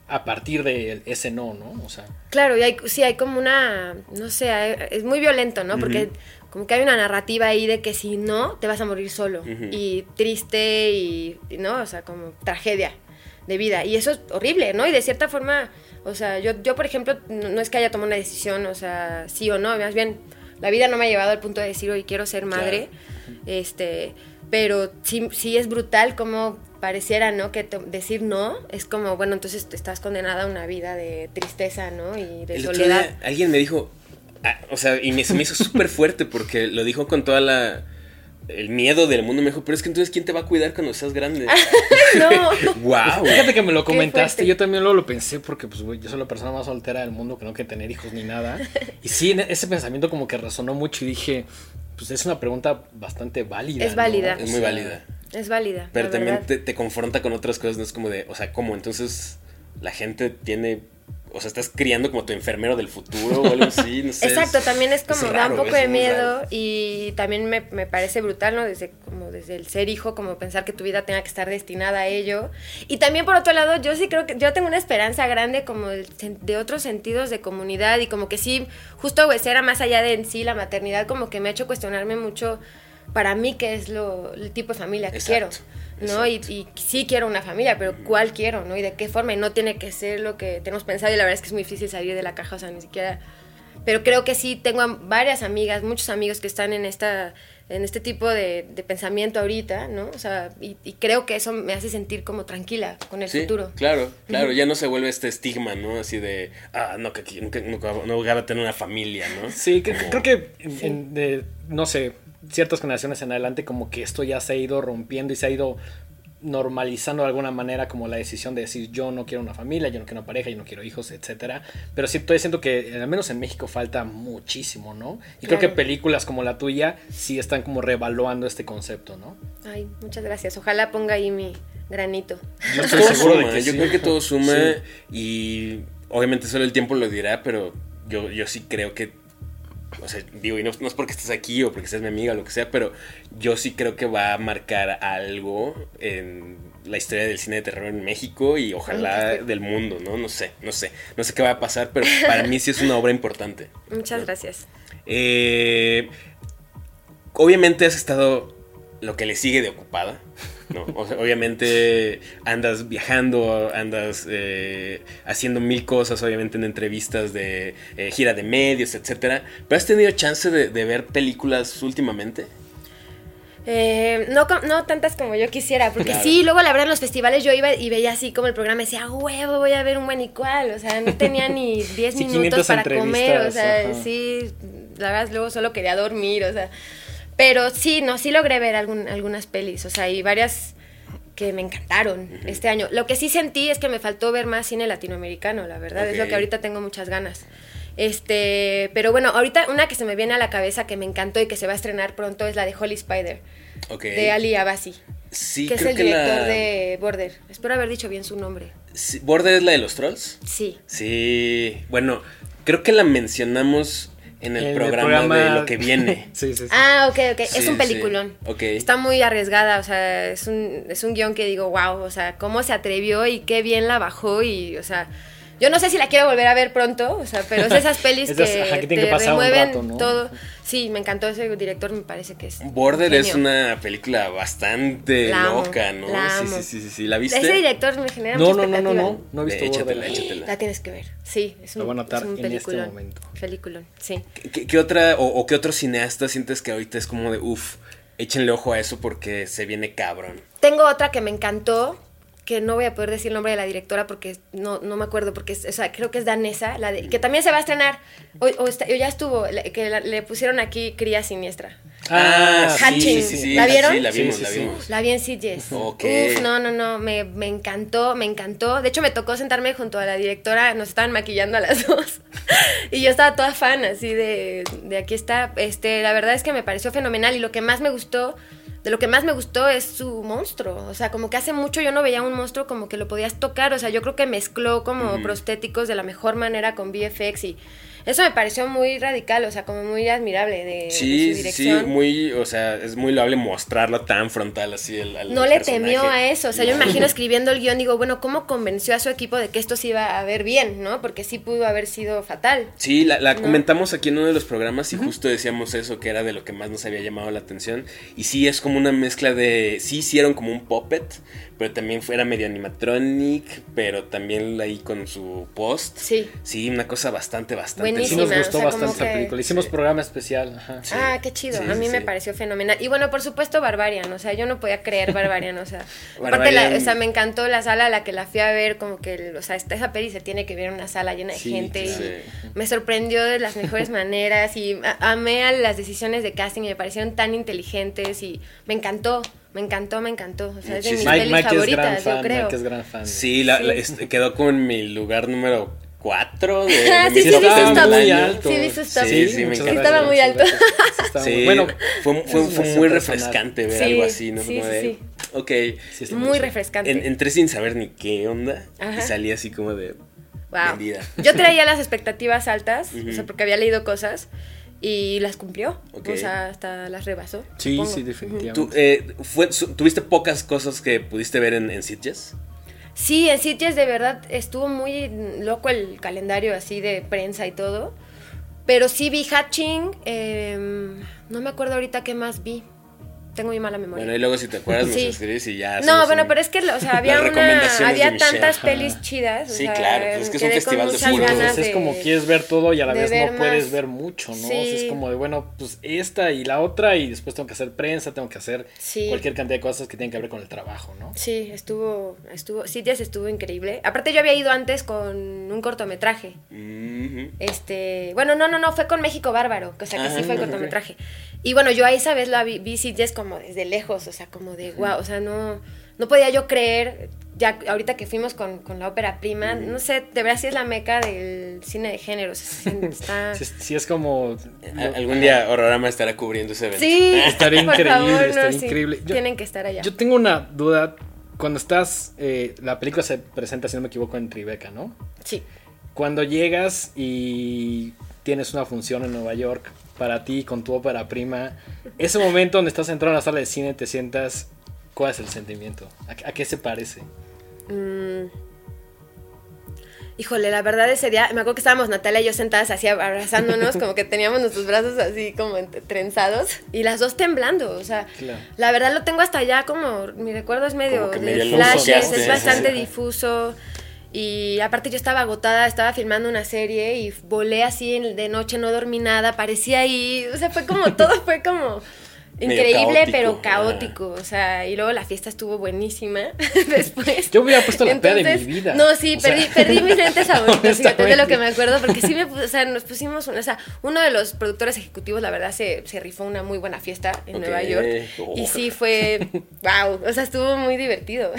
C: a partir de ese no, ¿no? O sea...
B: Claro, y hay, sí, hay como una, no sé, es muy violento, ¿no? Porque como que hay una narrativa ahí de que si no, te vas a morir solo. Y triste y, ¿no? O sea, como tragedia de vida. Y eso es horrible, ¿no? Y de cierta forma, o sea, yo, yo por ejemplo, no, es que haya tomado una decisión, o sea, sí o no, más bien, la vida no me ha llevado al punto de decir, hoy quiero ser madre. Este, pero sí, sí es brutal como pareciera, ¿no? Que decir no es como, bueno, entonces estás condenada a una vida de tristeza, ¿no? Y de soledad.
A: alguien me dijo, o sea, y me, se me hizo súper fuerte porque lo dijo con toda la el miedo del mundo. Me dijo, pero es que entonces, ¿quién te va a cuidar cuando seas grande?
B: no.
A: wow.
C: Fíjate que me lo comentaste. Yo también lo, lo pensé porque, pues, yo soy la persona más soltera del mundo que no quiere tener hijos ni nada. Y sí, ese pensamiento como que resonó mucho y dije, pues es una pregunta bastante válida.
B: Es válida.
A: Es muy válida.
B: Es válida.
A: Pero también te, te, confronta con otras cosas, no es como de, o sea, ¿cómo? Entonces la gente tiene o sea, estás criando como tu enfermero del futuro o algo así, no sé.
B: Exacto, también es como, da un poco de miedo y también me, parece brutal, ¿no? Desde, como desde el ser hijo, como pensar que tu vida tenga que estar destinada a ello. Y también por otro lado, yo sí creo que yo tengo una esperanza grande como de, otros sentidos de comunidad y como que sí, justo era más allá de en sí la maternidad, como que me ha hecho cuestionarme mucho para mí qué es lo, el tipo de familia que quiero. ¿no? Y, y, sí quiero una familia, pero ¿cuál quiero, no? Y de qué forma, y no tiene que ser lo que tenemos pensado, y la verdad es que es muy difícil salir de la caja, o sea, ni siquiera... Pero creo que sí, tengo varias amigas, muchos amigos que están en esta en este tipo de, de pensamiento ahorita, ¿no? O sea, y, y creo que eso me hace sentir como tranquila con el
A: Sí,
B: futuro.
A: claro, claro, ya no se vuelve este estigma, ¿no? Así de, ah, no, que nunca, nunca, no voy a tener una familia, ¿no?
C: Sí, que-
A: Como-
C: creo que, en- en- de, no sé, ciertas generaciones en adelante como que esto ya se ha ido rompiendo y se ha ido normalizando de alguna manera como la decisión de decir yo no quiero una familia, yo no quiero una pareja, yo no quiero hijos, etcétera. Pero sí, todavía siento que al menos en México falta muchísimo, ¿no? Y creo que películas como la tuya sí están como revaluando este concepto, ¿no?
B: Ay, muchas gracias. Ojalá ponga ahí mi granito.
C: Yo
A: Todo
C: estoy seguro de que
A: yo
C: sí.
A: creo que todo suma
C: Sí.
A: y obviamente solo el tiempo lo dirá, pero yo, yo sí creo que, o sea, digo, y no, no es porque estés aquí o porque seas mi amiga o lo que sea, pero yo sí creo que va a marcar algo en la historia del cine de terror en México y ojalá
B: qué-
A: del mundo, ¿no? No sé, no sé, no sé qué va a pasar, pero para mí sí es una obra importante.
B: Muchas gracias.
A: Eh, obviamente has estado lo que le sigue de ocupada. ¿No? O sea, obviamente andas viajando, andas eh, haciendo mil cosas, obviamente en entrevistas de eh, gira de medios, etcétera. ¿Pero has tenido chance de, de ver películas últimamente?
B: Eh, no, no tantas como yo quisiera, porque
A: Claro.
B: sí, luego la verdad en los festivales yo iba y veía así como el programa y decía, "Ah, huevo, voy a ver un buen y cual, o sea, no tenía ni 10
C: Sí,
B: minutos
C: 500
B: para comer, o sea,
C: ajá.
B: sí, la verdad luego solo quería dormir, o sea, pero sí, no, sí logré ver algún- algunas pelis, o sea, y varias que me encantaron este año. Lo que sí sentí es que me faltó ver más cine latinoamericano, la verdad, es lo que ahorita tengo muchas ganas. Este, pero bueno, ahorita una que se me viene a la cabeza que me encantó y que se va a estrenar pronto es la de Holy Spider,
A: Ok.
B: de Ali Abasi,
A: Sí,
B: que es el director
A: la...
B: de Border. Espero haber dicho bien su nombre.
A: Sí, ¿Border es la de los trolls?
B: Sí.
A: Sí, bueno, creo que la mencionamos en el,
C: En el
A: programa, de lo que viene.
C: Sí, sí, sí.
B: Ah, ok, ok.
A: Sí,
B: es un
A: sí.
B: peliculón.
A: Ok.
B: Está muy arriesgada, o sea, es un, es un guion que digo, wow, o sea, cómo se atrevió y qué bien la bajó y, o sea, yo no sé si la quiero volver a ver pronto, o sea, pero es esas pelis
C: Esas,
B: que,
C: ajá, que
B: te
C: tienen que pasar un
B: remueven
C: rato, ¿no?
B: todo. Sí, me encantó ese director, me parece que es.
A: Border es una película bastante
B: La amo,
A: loca, ¿no?
B: la
A: sí,
B: amo.
A: sí, sí, sí, sí. ¿La viste?
B: Ese director me genera
C: No,
B: mucha
C: no, no, no,
B: expectativa.
C: no, no he visto
A: Échatela, échatela.
B: La tienes que ver. Sí, es un,
C: Lo voy a
B: un
C: en este momento.
B: Peliculón, sí.
A: ¿Qué, qué otra o, o qué otro cineasta sientes que ahorita es como de uff, échenle ojo a eso porque se viene cabrón?
B: Tengo otra que me encantó, que no voy a poder decir el nombre de la directora porque no, no me acuerdo, porque es, o sea, creo que es danesa, la de- que también se va a estrenar, o, o está- o ya estuvo, la- que la- le pusieron aquí Cría Siniestra.
C: Ah,
A: sí,
B: Hatching.
A: sí, sí, sí.
B: ¿La vieron?
A: Sí, la vimos,
C: Sí, sí,
A: la
C: sí.
A: vimos.
B: La vi en Sitges.
A: Ok.
B: Uf, no, no, no, me, me encantó, me encantó. De hecho, me tocó sentarme junto a la directora, nos estaban maquillando a las dos. y yo estaba toda fan, así de, de aquí está. Este, la verdad es que me pareció fenomenal y lo que más me gustó, de lo que más me gustó es su monstruo. O sea, como que hace mucho yo no veía un monstruo como que lo podías tocar. O sea, yo creo que mezcló como prostéticos de la mejor manera con VFX y eso me pareció muy radical, o sea, como muy admirable de, de
A: Sí,
B: su dirección.
A: sí, muy, o sea, es muy loable mostrarlo tan frontal así el, al
B: no le
A: personaje.
B: temió a eso. O sea, yo me imagino escribiendo el guion, digo, bueno, ¿cómo convenció a su equipo de que esto se iba a ver bien, no? Porque sí pudo haber sido fatal.
A: Sí, la, la
B: No.
A: comentamos aquí en uno de los programas y justo decíamos eso, que era de lo que más nos había llamado la atención. Y sí, es como una mezcla de. Sí, hicieron como un puppet, pero también fuera medio animatronic, pero también ahí con su post.
B: Sí.
A: Sí, una cosa bastante, bastante.
C: Sí
B: Buenísima.
C: nos
B: o
C: gustó
B: sea,
C: bastante
B: que-
C: película. Hicimos
A: Sí.
C: programa especial. Ajá.
A: Sí.
B: Ah, qué chido.
A: Sí,
B: a mí
A: sí,
B: me pareció fenomenal. Y bueno, por supuesto, Barbarian. O sea, yo no podía creer Barbarian. O sea, aparte, la- o sea, me encantó la sala a la que la fui a ver. Como que, el- o sea, esta, esa peli se tiene que ver en una sala llena de
C: Sí,
B: gente.
A: claro.
B: Y me sorprendió de las mejores maneras. Y amé a las decisiones de casting. y Me parecieron tan inteligentes. Y me encantó. Me encantó, me encantó. O sea, es de mis.
C: Mike,
B: pelis
C: Mike es gran
B: favoritas, yo
C: fan.
B: creo.
C: Mike es gran fan.
A: Sí, la-
B: Sí.
A: la- este, quedó con mi lugar número 4 de,
B: Ah,
A: de
B: sí, sí,
A: top
B: vi sus
A: 10
B: top.
A: del
C: muy alto.
B: Sí, vi sus top.
A: Sí, sí, me encanta.
B: Estaba muy alto.
C: Sí, estaba bueno,
A: fue, fue, fue muy refrescante ver
B: Sí,
A: algo así, ¿no?
B: sí,
A: Como
B: sí,
A: de,
B: sí.
A: Ok.
B: Muy refrescante.
A: En- entré sin saber ni qué onda
B: Ajá.
A: y salí así como de
B: Wow.
A: vendida.
B: Yo traía las expectativas altas, o sea, porque había leído cosas y las cumplió. O sea, hasta las rebasó.
C: Sí,
B: supongo.
C: sí, definitivamente.
A: ¿Tú, eh, fue, ¿Tuviste pocas cosas que pudiste ver en, en Sitges?
B: Sí, en Sitges de verdad estuvo muy loco el calendario así de prensa y todo. Pero sí vi Hatching, em, no me acuerdo ahorita qué más vi. Tengo muy mala memoria.
A: Bueno, y luego si te acuerdas nos
B: Sí.
A: escribes y ya.
B: No, bueno,
A: un-
B: pero es que, o sea, había, una, había tantas pelis chidas. o
A: Sí,
B: sea,
A: claro, pues es que es un festival de
B: muchas
A: puro.
B: ganas
C: Entonces es como quieres ver todo y a la vez no puedes ver mucho, ¿no? O sea, es como de, bueno, pues esta y la otra y después tengo que hacer prensa, tengo que hacer
B: Sí.
C: cualquier cantidad de cosas que tienen que ver con el trabajo, ¿no?
B: Sí, estuvo, estuvo, Sitges estuvo increíble. Aparte yo había ido antes con un cortometraje. Este, bueno, no, no, no, fue con México Bárbaro, o sea que
A: Ah,
B: sí fue el
A: ok.
B: cortometraje. Y bueno, yo a esa vez la vi, vi Sitges como desde lejos, o sea, como de wow, o sea, no, no podía yo creer, ya ahorita que fuimos con, con la ópera prima, no sé, de verdad sí es la meca del cine de género, o sea, sí está...
C: Sí, sí es como...
A: Algún día Horrorama estará cubriendo ese evento.
B: Sí,
C: Estaría increíble,
B: favor, no,
C: estaría
B: sí,
C: increíble. Yo-
B: tienen que estar allá.
C: Yo tengo una duda. Cuando estás, eh, la película se presenta, si no me equivoco, en Tribeca, ¿no?
B: Sí.
C: Cuando llegas y tienes una función en Nueva York para ti con tu ópera prima, ese momento donde estás entrando a la sala de cine, te sientas, ¿cuál es el sentimiento? ¿A, a qué se parece?
B: Mm. Híjole, la verdad ese día, me acuerdo que estábamos Natalia y yo sentadas así abrazándonos, como que teníamos nuestros brazos así como trenzados y las dos temblando, o sea,
C: Claro.
B: la verdad lo tengo hasta allá como, mi recuerdo es medio de flashes, es
C: sí,
B: bastante
C: sí.
B: difuso y aparte yo estaba agotada, estaba filmando una serie y volé así de noche, no dormí nada, parecía ahí, o sea, fue como, todo fue como... Increíble,
A: caótico,
B: pero caótico. O sea, y luego la fiesta estuvo buenísima después.
C: Yo hubiera puesto la peda de mi vida.
B: No, sí,
C: O sea,
B: perdí, perdí mis lentes favoritos, fíjate, de lo que me acuerdo, porque sí me, o sea, nos pusimos, una- o sea, uno de los productores ejecutivos, la verdad, se, se rifó una muy buena fiesta en. Nueva York.
A: Oh.
B: Y sí fue, wow, o sea, estuvo muy divertido.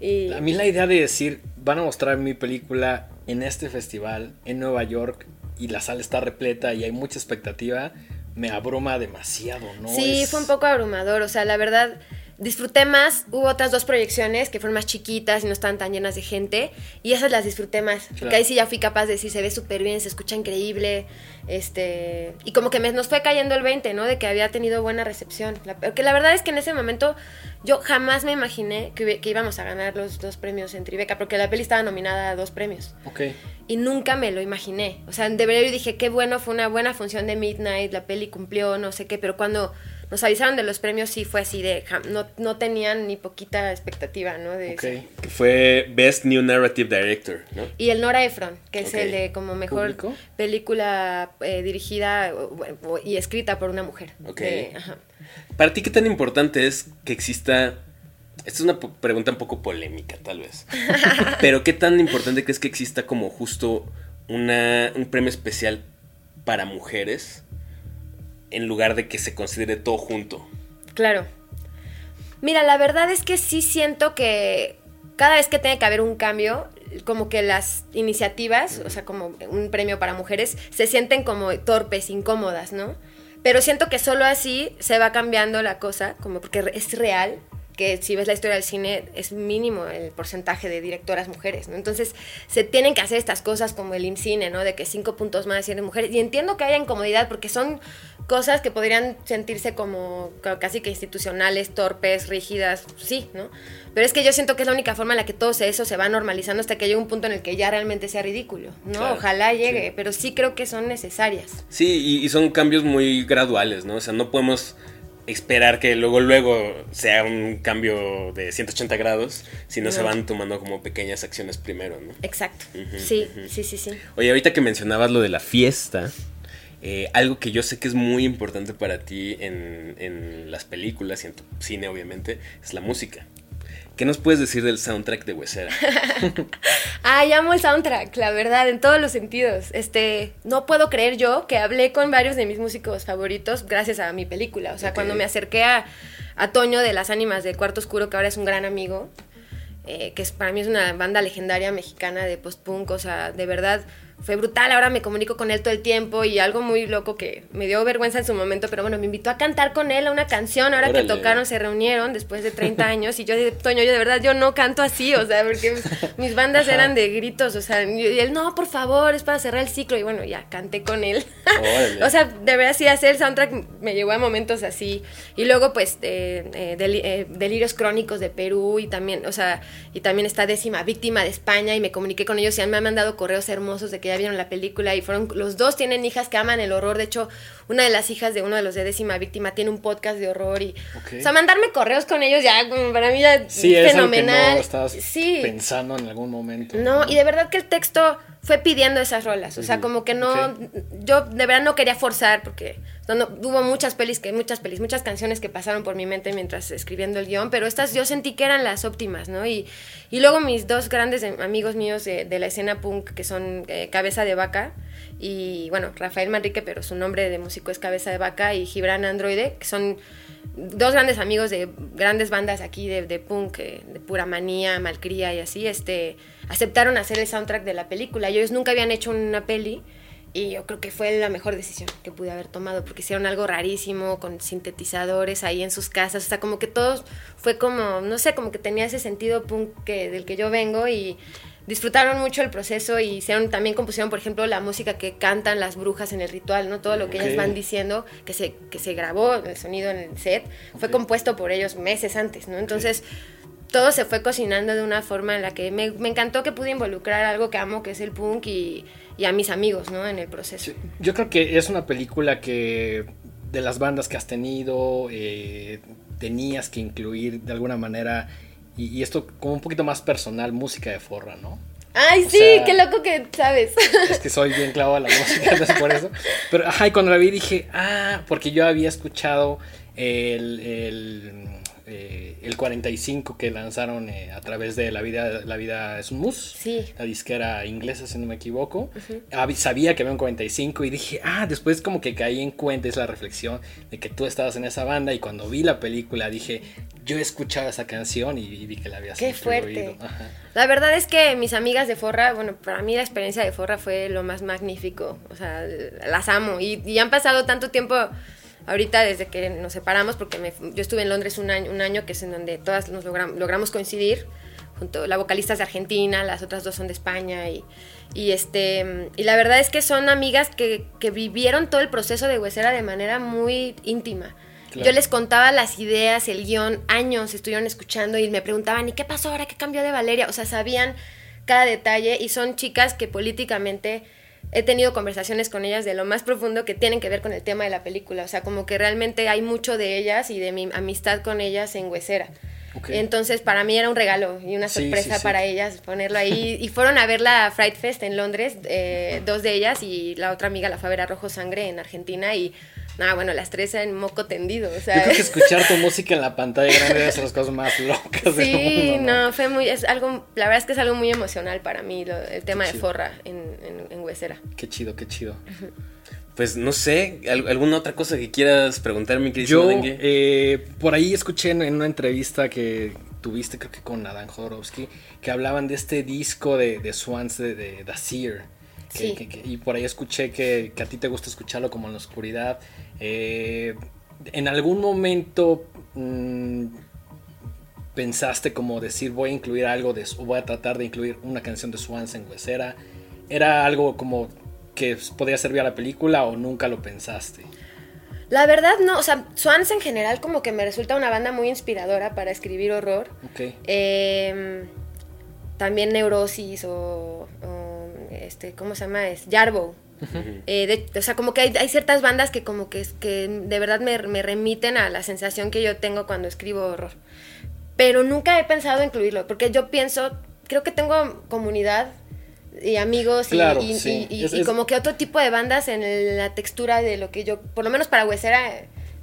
B: y,
C: A mí la idea de decir, van a mostrar mi película en este festival, en Nueva York, y la sala está repleta y hay mucha expectativa, me abruma demasiado, ¿no?
B: Sí,
C: Es-
B: fue un poco abrumador, o sea, la verdad disfruté más, hubo otras dos proyecciones que fueron más chiquitas y no estaban tan llenas de gente y esas las disfruté más, porque ahí sí ya fui capaz de decir, se ve súper bien, se escucha increíble, este, y como que me, nos fue cayendo el 20, ¿no? De que había tenido buena recepción, la, que la verdad es que en ese momento yo jamás me imaginé que, íbamos a ganar los dos premios en Tribeca, porque la peli estaba nominada a dos premios
C: Ok.
B: y nunca me lo imaginé. O sea, de verdad yo dije, qué bueno, fue una buena función de Midnight, la peli cumplió, no sé qué, pero cuando nos avisaron de los premios sí fue así de, no, no tenían ni poquita expectativa, ¿no? De
A: fue Best New Narrative Director, ¿no?
B: Y el Nora Ephron, que es el de como mejor
C: ¿Público?
B: película eh, dirigida o- o- y escrita por una mujer.
A: Ok.
B: De- ajá.
A: Para ti, ¿qué tan importante es que exista... Esta es una pregunta un poco polémica, tal vez. Pero ¿qué tan importante crees que exista como justo una, un premio especial para mujeres en lugar de que se considere todo junto?
B: Claro. Mira, la verdad es que sí siento que cada vez que tiene que haber un cambio, como que las iniciativas, o sea, como un premio para mujeres, se sienten como torpes, incómodas, ¿no? Pero siento que solo así se va cambiando la cosa, como porque es real que si ves la historia del cine es mínimo el porcentaje de directoras mujeres, ¿no? Entonces se tienen que hacer estas cosas como el IMCINE, ¿no? De que cinco puntos más si eres mujeres. Y entiendo que haya incomodidad porque son cosas que podrían sentirse como ca- casi que institucionales, torpes, rígidas, sí, ¿no? Pero es que yo siento que es la única forma en la que todo eso se va normalizando hasta que llegue un punto en el que ya realmente sea ridículo, ¿no?
A: Claro,
B: Ojalá llegue, pero sí creo que son necesarias.
A: Sí, y, y son cambios muy graduales, ¿no? O sea, no podemos esperar que luego, luego sea un cambio de 180 grados, si no, se van tomando como pequeñas acciones primero, ¿no?
B: Exacto. Sí, sí, sí, sí.
A: Oye, ahorita que mencionabas lo de la fiesta, eh, algo que yo sé que es muy importante para ti en, en las películas y en tu cine, obviamente, es la música. ¿Qué nos puedes decir del soundtrack de Huesera?
B: Ay, amo el soundtrack, la verdad, en todos los sentidos. Este, no puedo creer yo que hablé con varios de mis músicos favoritos gracias a mi película. O sea, cuando me acerqué a, a Toño de las Ánimas del Cuarto Oscuro, que ahora es un gran amigo, eh, que es, para mí es una banda legendaria mexicana de post-punk, o sea, de verdad fue brutal. Ahora me comunico con él todo el tiempo y algo muy loco que me dio vergüenza en su momento, pero bueno, me invitó a cantar con él a una canción. Ahora
A: Órale.
B: que tocaron, se reunieron después de 30 años y yo dije, Toño, yo de verdad yo no canto así, o sea, porque mis bandas eran de gritos, o sea, y él, no, por favor, es para cerrar el ciclo. Y bueno, ya canté con él. O sea, de verdad sí, hacer el soundtrack me llevó a momentos así. Y luego, pues, eh, eh, eh, Delirios Crónicos de Perú y también, o sea, y también está Décima Víctima de España y me comuniqué con ellos y me han mandado correos hermosos de que ya vieron la película y fueron, los dos tienen hijas que aman el horror, de hecho, una de las hijas de uno de los de décima víctima tiene un podcast de horror y, o sea, mandarme correos con ellos ya, para mí ya
C: Sí, es que
B: fenomenal.
C: no estabas
B: sí.
C: pensando en algún momento.
B: No, y de verdad que el texto fue pidiendo esas rolas. O sea, como que no. Yo de verdad no quería forzar porque no, hubo muchas pelis, que, muchas pelis, muchas canciones que pasaron por mi mente mientras escribiendo el guion, pero estas yo sentí que eran las óptimas, ¿no? Y, y luego mis dos grandes em- amigos míos de, de la escena punk, que son eh, Cabeza de Vaca, y bueno, Rafael Manrique, pero su nombre de músico es Cabeza de Vaca, y Gibran Androide, que son dos grandes amigos de grandes bandas aquí de, de punk, eh, de pura manía, malcría y así, este, aceptaron hacer el soundtrack de la película. Ellos nunca habían hecho una peli y yo creo que fue la mejor decisión que pude haber tomado porque hicieron algo rarísimo con sintetizadores ahí en sus casas, o sea, como que todo fue como, no sé, como que tenía ese sentido punk que, del que yo vengo y disfrutaron mucho el proceso y hicieron también compusieron por ejemplo la música que cantan las brujas en el ritual no todo lo que ellas van diciendo que se que se grabó el sonido en el set fue compuesto por ellos meses antes no entonces todo se fue cocinando de una forma en la que me, me encantó que pude involucrar algo que amo que es el punk y, y a mis amigos no en el proceso
C: Sí, Yo creo que es una película que de las bandas que has tenido eh, tenías que incluir de alguna manera y, y esto como un poquito más personal, música de forra, ¿no?
B: ay
C: O
B: sí
C: sea-
B: qué loco que sabes
C: Es que soy bien clavado a la música, no es por eso. Pero, ajá, y cuando la vi dije, ah, porque yo había escuchado el, el, eh, el 45 que lanzaron eh, a través de La Vida, la vida es un mus.
B: Sí.
C: La disquera inglesa, si no me equivoco. Hab- Sabía que había un 45 y dije, ah, después como que caí en cuenta, es la reflexión de que tú estabas en esa banda. Y cuando vi la película dije, yo he escuchado esa canción y, y vi que la habías
B: Qué fuerte.
C: Ajá.
B: La verdad es que mis amigas de Forra, bueno, para mí la experiencia de Forra fue lo más magnífico. O sea, las amo. Y, y han pasado tanto tiempo ahorita desde que nos separamos, porque me- yo estuve en Londres un año, un año que es en donde todas nos logram- logramos coincidir. Junto, la vocalista es de Argentina, las otras dos son de España. Y, y este, y la verdad es que son amigas que, que vivieron todo el proceso de Huesera de manera muy íntima.
C: Claro.
B: Yo les contaba las ideas, el guion, años estuvieron escuchando y me preguntaban, ¿y qué pasó ahora? ¿Qué cambió de Valeria? O sea, sabían cada detalle y son chicas que políticamente he tenido conversaciones con ellas de lo más profundo que tienen que ver con el tema de la película. O sea, como que realmente hay mucho de ellas y de mi amistad con ellas en Huesera. Entonces, para mí era un regalo y una
C: Sí,
B: sorpresa
C: sí, sí.
B: para ellas ponerlo ahí. Y fueron a ver la Fright Fest en Londres, eh, dos de ellas, y la otra amiga la fue a ver a Rojo Sangre en Argentina. Y, nada, bueno, las tres en moco tendido. O sea,
C: Yo creo que escuchar tu música en la pantalla grande es de las cosas más locas del
B: Sí,
C: mundo.
B: no, fue muy, es algo, la verdad es que es algo muy emocional para mí, lo- el tema de. Forra en, en, en Huesera.
C: Qué chido, qué chido.
A: Pues no sé, ¿al- ¿alguna otra cosa que quieras preguntar, mi querido
C: Yo eh, por ahí escuché en, en una entrevista que tuviste, creo que con Adán Jodorowsky, que hablaban de este disco de, de Swans de, de Seer. Que-
B: Sí.
C: que- que- y por ahí escuché que, que a ti te gusta escucharlo como en la oscuridad. Eh, ¿En algún momento mm, pensaste como decir voy a incluir algo de o voy a tratar de incluir una canción de Swans en Huesera? ¿Era algo como que podría servir a la película o nunca lo pensaste?
B: La verdad no, o sea, Swans en general como que me resulta una banda muy inspiradora para escribir horror.
C: Ok.
B: Eh, también Neurosis o, o, este, ¿cómo se llama? Es Jarbo. Eh, de- o sea, como que hay, hay ciertas bandas que como que, que de verdad me, me remiten a la sensación que yo tengo cuando escribo horror. Pero nunca he pensado incluirlo, porque yo pienso, creo que tengo comunidad y amigos y-
C: Claro,
B: y,
C: sí.
B: y- y-
C: Es-
B: y
C: es-
B: como que otro tipo de bandas en la textura de lo que yo, por lo menos para Huesera,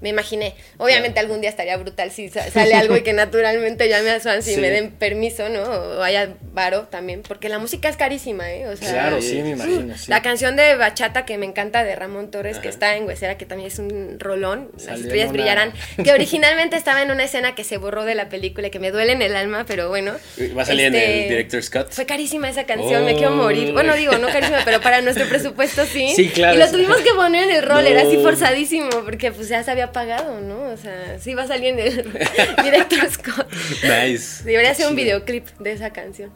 B: me imaginé. Obviamente
C: Claro.
B: algún día estaría brutal si sa- sale algo y que naturalmente llame a Swans y
C: Sí.
B: me den permiso, ¿no? O haya varo también, porque la música es carísima, ¿eh? O sea,
C: Claro, sí, me imagino. sí.
B: La canción de Bachata que me encanta de Ramón Torres, que
A: Ajá.
B: está en Huesera, que también es un rolón, Las
C: Salió en
B: estrellas
C: una-
B: brillarán, que originalmente estaba en una escena que se borró de la película y que me duele en el alma, pero bueno.
A: Va a salir en
B: Este,
A: el Director's Cut.
B: Fue carísima esa canción, me quiero
C: Oh.
B: morir. Bueno, digo, no carísima, pero para nuestro presupuesto sí.
C: Sí, claro.
B: Y lo tuvimos que poner en el roller,
A: No.
B: así forzadísimo, porque pues ya se había había pagado, ¿no? O sea, sí va a salir en el director Scott.
A: Nice.
B: Debería ser un videoclip de esa canción.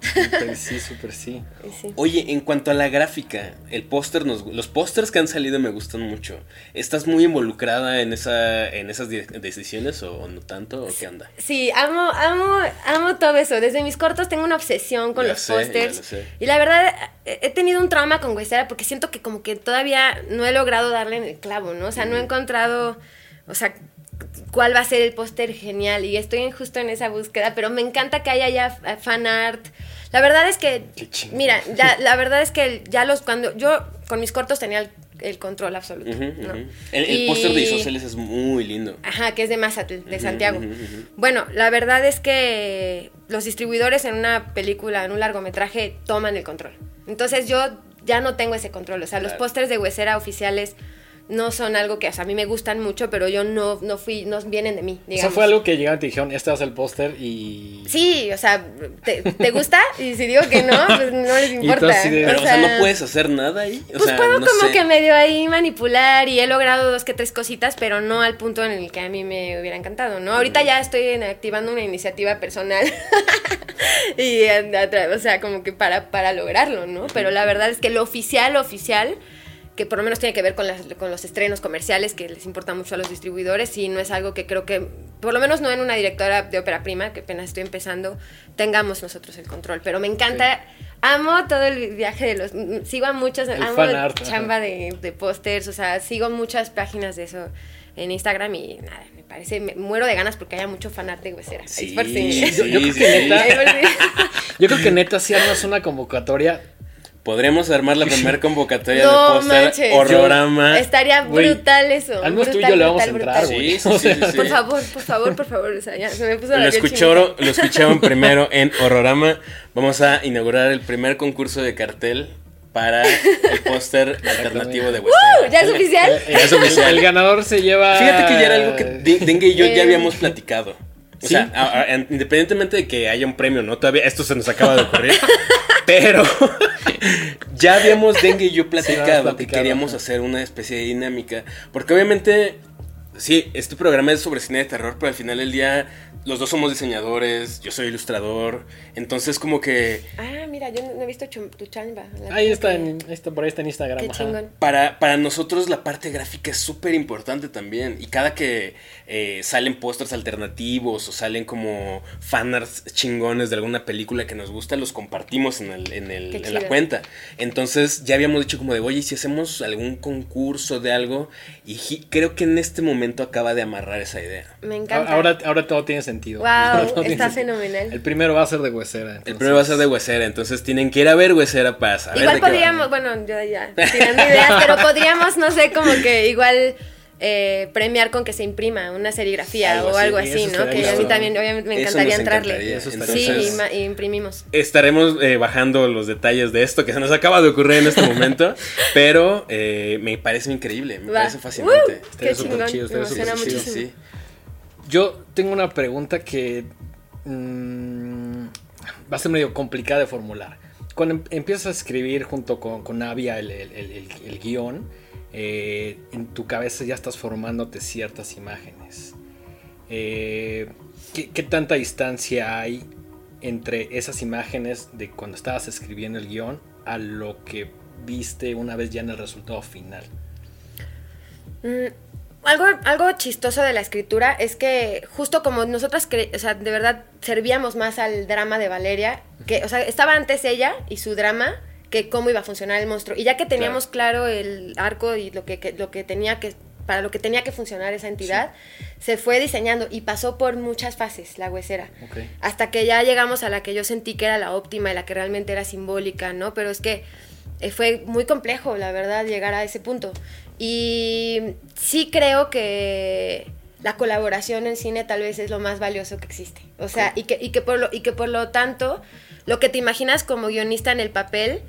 C: Sí, súper sí.
B: Sí.
A: Oye, en cuanto a la gráfica, el póster nos, los pósters que han salido me gustan mucho. ¿Estás muy involucrada en esa, en esas decisiones o no tanto? ¿O qué onda?
B: Sí, amo, amo, amo todo eso. Desde mis cortos tengo una obsesión con
A: Ya
B: los pósters. Y la verdad, he tenido un trauma con Huesera porque siento que como que todavía no he logrado darle en el clavo, ¿no? O sea, no he encontrado, o sea, cuál va a ser el póster genial. Y estoy justo en esa búsqueda, pero me encanta que haya ya f- fan art. La verdad es que, mira, ya, la verdad es que ya los, cuando yo con mis cortos tenía el, el control absoluto.
A: El, el
B: Y-
A: póster de Isósceles es muy lindo.
B: Ajá, que es de Mazatl, de Santiago. Bueno, la verdad es que los distribuidores en una película, en un largometraje, toman el control. Entonces yo ya no tengo ese control. O sea, los pósters de Huesera oficiales no son algo que, o sea, a mí me gustan mucho, pero yo no, no fui, no vienen de mí,
C: O
B: digamos.
C: sea, fue algo que llegaron y te dijeron, este va a ser el póster y...
B: Sí, o sea, ¿te, te gusta? Y si digo que no, pues no les
C: tú
B: importa.
C: así de-
A: Pero, o sea, no puedes hacer nada ahí. O
B: Pues
A: sea,
B: puedo
A: no
B: como
A: sé.
B: que medio ahí manipular y he logrado dos que tres cositas, pero no al punto en el que a mí me hubiera encantado, ¿no? Ahorita ya estoy activando una iniciativa personal y tra- o sea, como que para, para lograrlo, ¿no? Pero la verdad es que lo oficial, lo oficial, que por lo menos tiene que ver con, las- con los estrenos comerciales que les importa mucho a los distribuidores y no es algo que creo que, por lo menos no en una directora de ópera prima, que apenas estoy empezando, tengamos nosotros el control. Pero me encanta, amo todo el viaje de los... Sigo a muchos,
C: El
B: amo
C: art,
B: chamba
C: ajá.
B: de, de pósters, o sea, sigo muchas páginas de eso en Instagram y nada, me parece, me muero de ganas porque haya mucho fanart de huesera.
A: Sí, sí,
C: Yo- yo creo
A: sí,
C: que
A: sí.
C: neta- Yo creo que neta si armas una convocatoria
A: Podremos armar la primera convocatoria
B: No
A: de póster horrorama.
B: Estaría brutal eso.
C: al menos tú y
B: brutal,
C: yo le vamos a entrar.
A: Sí, sí, sí.
B: Por favor, por favor, por favor. O sea, ya se me puso la
A: Lo escucharon, lo escucharon primero en Horrorama. Vamos a inaugurar el primer concurso de cartel para el póster alternativo de
B: ¡Uh!
A: Western.
B: ¿Ya es oficial?
A: Ya es oficial.
C: El ganador se lleva...
A: Fíjate que ya era algo que De- Dengue y yo ya
B: Eh,
A: habíamos platicado. O
C: ¿sí?
A: sea, a- a- independientemente de que haya un premio, ¿no? Todavía esto se nos acaba de ocurrir. pero ya habíamos Dengue y yo platicado, que
C: platicado,
A: queríamos hacer una especie de dinámica. Porque obviamente, sí, este programa es sobre cine de terror, pero al final del día los dos somos diseñadores, yo soy ilustrador. Entonces, como que
B: Ah, mira, yo no no he visto tu chamba.
C: Ahí está,
B: que-
C: en, está, por ahí está en Instagram.
B: Qué
C: ajá.
B: chingón.
A: Para, para nosotros la parte gráfica es súper importante también. Y cada que eh, salen pósters alternativos o salen como fanarts chingones de alguna película que nos gusta, los compartimos en, el, en, el- en la cuenta. Entonces ya habíamos dicho como de, oye, ¿y si hacemos algún concurso de algo, y creo que en este momento acaba de amarrar esa idea.
B: Me encanta.
C: Ahora, ahora todo tiene sentido.
B: Wow, está fenomenal.
C: El primero va a ser de huesera.
A: El primero va a ser de Huesera, entonces tienen que ir a ver Huesera para saber
B: Igual
A: de qué
B: podríamos, bueno, yo ya tirando ideas, pero podríamos, no sé, como que igual eh, premiar con que se imprima una serigrafía
A: Algo
B: o
A: así,
B: algo así, ¿no? Que a mí también, obviamente, me encantaría entrarle. sí, y, imprimimos.
A: Estaremos eh, bajando los detalles de esto que se nos acaba de ocurrir en este momento, pero eh, me parece increíble, me
B: Va.
A: parece fascinante.
B: ¡Uh! Qué
C: súper
B: chingón,
C: chido,
B: me
C: estaría súper
B: emociona
C: chido.
B: muchísimo.
A: Sí.
C: Yo tengo una pregunta que mm, va a ser medio complicada de formular. Cuando em- empiezas a escribir junto con, con Avia el- el guion, eh, en tu cabeza ya estás formándote ciertas imágenes. Eh, ¿qué, qué tanta distancia hay entre esas imágenes de cuando estabas escribiendo el guion a lo que viste una vez ya en el resultado final?
B: Mm, algo, algo chistoso de la escritura es que justo como nosotras, o sea, de verdad servíamos más al drama de Valeria, que, o sea, estaba antes ella y su drama que cómo iba a funcionar el monstruo. Y ya que teníamos claro, el arco y lo que, que- lo que tenía que para lo que tenía que funcionar esa entidad, se fue diseñando y pasó por muchas fases la huesera.
C: Ok.
B: Hasta que ya llegamos a la que yo sentí que era la óptima y la que realmente era simbólica, ¿no? Pero es que eh, fue muy complejo, la verdad, llegar a ese punto. Y sí creo que la colaboración en cine tal vez es lo más valioso que existe. O sea, y, que, y, que por lo, y que por lo tanto, lo que te imaginas como guionista en el papel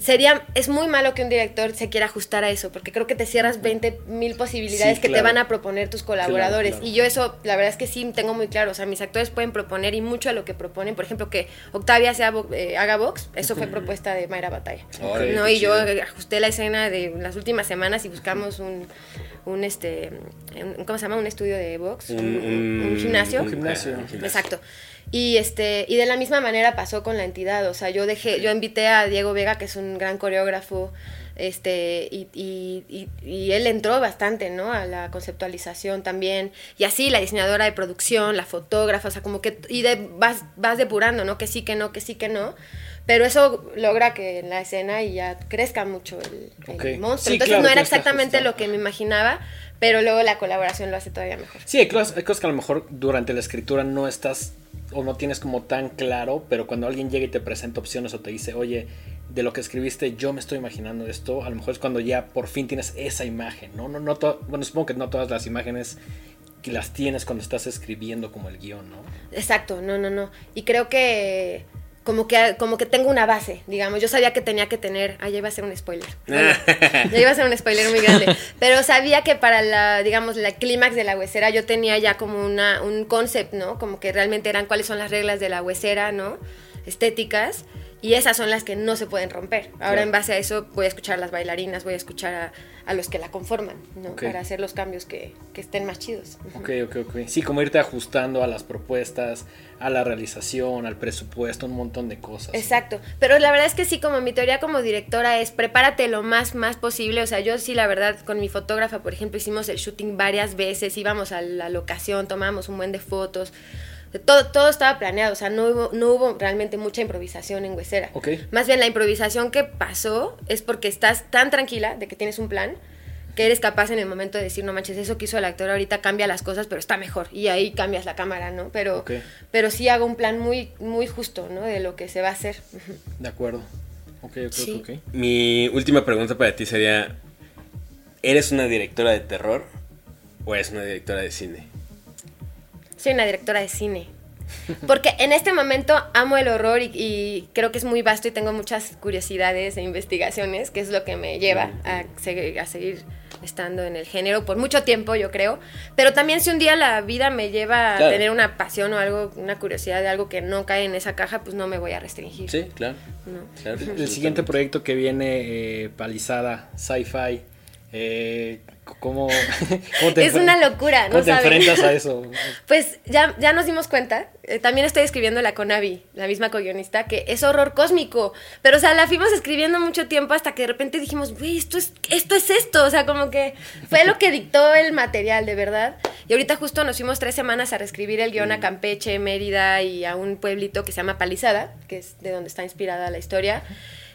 B: sería, es muy malo que un director se quiera ajustar a eso, porque creo que te cierras 20 mil posibilidades
C: Sí,
B: que te van a proponer tus colaboradores.
C: claro.
B: Y yo eso, la verdad es que sí tengo muy claro. O sea, mis actores pueden proponer y mucho a lo que proponen. Por ejemplo, que Octavia sea, eh, haga box, eso fue propuesta de Mayra Batalla. ¿no? Y yo
A: chido.
B: ajusté la escena de las últimas semanas y buscamos un, un este, un- ¿cómo se llama? Un estudio de box, un, un- un gimnasio.
C: Un gimnasio.
B: Exacto. Y este y de la misma manera pasó con la entidad, o sea, yo dejé yo invité a Diego Vega, que es un gran coreógrafo, este y, y, y- y él entró bastante, ¿no? A la conceptualización también. Y así la diseñadora de producción, la fotógrafa, o sea, como que y de, vas vas depurando, ¿no? Que sí, que no, que sí, que no. Pero eso logra que en la escena y ya crezca mucho el, monstruo.
C: Sí,
B: Entonces
C: claro,
B: no era exactamente lo que me imaginaba, pero luego la colaboración lo hace todavía mejor.
C: Sí, hay cosas, hay cosas que a lo mejor durante la escritura no estás o no tienes como tan claro, pero cuando alguien llega y te presenta opciones o te dice, oye, de lo que escribiste yo me estoy imaginando esto, a lo mejor es cuando ya por fin tienes esa imagen, ¿no? no, no bueno, supongo que no todas las imágenes que las tienes cuando estás escribiendo como el guion, ¿no?
B: Exacto, no, no, no. Y creo que como que como que tengo una base, digamos. Yo sabía que tenía que tener, ah, ya iba a ser un spoiler. Ya iba a ser un spoiler muy grande, pero sabía que para la digamos la clímax de la huesera yo tenía ya como una un concept, ¿no? Como que realmente eran cuáles son las reglas de la huesera, ¿no? Estéticas. Y esas son las que no se pueden romper. Ahora
C: Claro.
B: en base a eso voy a escuchar a las bailarinas, voy a escuchar a, a los que la conforman, ¿no? Para hacer los cambios que, que estén más chidos.
C: Ok, ok, ok. Sí, como irte ajustando a las propuestas, a la realización, al presupuesto, un montón de cosas.
B: Exacto, pero la verdad es que sí, como mi teoría como directora es prepárate lo más, más posible, o sea, yo sí, la verdad, con mi fotógrafa, por ejemplo, hicimos el shooting varias veces, íbamos a la locación, tomamos un buen de fotos, todo, todo estaba planeado, o sea, no hubo, no hubo realmente mucha improvisación en Huesera. Más bien la improvisación que pasó es porque estás tan tranquila de que tienes un plan que eres capaz en el momento de decir, no manches, eso que hizo el actor ahorita cambia las cosas, pero está mejor. Y ahí cambias la cámara, ¿no? Pero, pero sí hago un plan muy, muy justo, ¿no? De lo que se va a hacer.
C: De acuerdo. Ok, ok,
B: Sí.
C: ok.
A: Mi última pregunta para ti sería, ¿eres una directora de terror o eres una directora de cine?
B: Soy una directora de cine. Porque en este momento amo el horror y, y creo que es muy vasto y tengo muchas curiosidades e investigaciones, que es lo que me lleva a seguir, a seguir estando en el género por mucho tiempo, yo creo. Pero también si un día la vida me lleva a
A: Claro.
B: tener una pasión o algo, una curiosidad de algo que no cae en esa caja, pues no me voy a restringir.
A: Sí, claro.
B: No.
A: claro,
C: El siguiente proyecto que viene, eh, Palizada, Sci-Fi, eh, ¿cómo, cómo te
B: Es una locura, ¿no
C: ¿Cómo te
B: saben?
C: enfrentas a eso?
B: Pues ya, ya nos dimos cuenta, eh, también estoy escribiendo la Conavi, la misma co-guionista, que es horror cósmico, pero o sea, la fuimos escribiendo mucho tiempo hasta que de repente dijimos, güey, esto es, esto es esto, o sea, como que fue lo que dictó el material, de verdad. Y ahorita justo nos fuimos tres semanas a reescribir el guion a Campeche, Mérida y a un pueblito que se llama Palizada, que es de donde está inspirada la historia.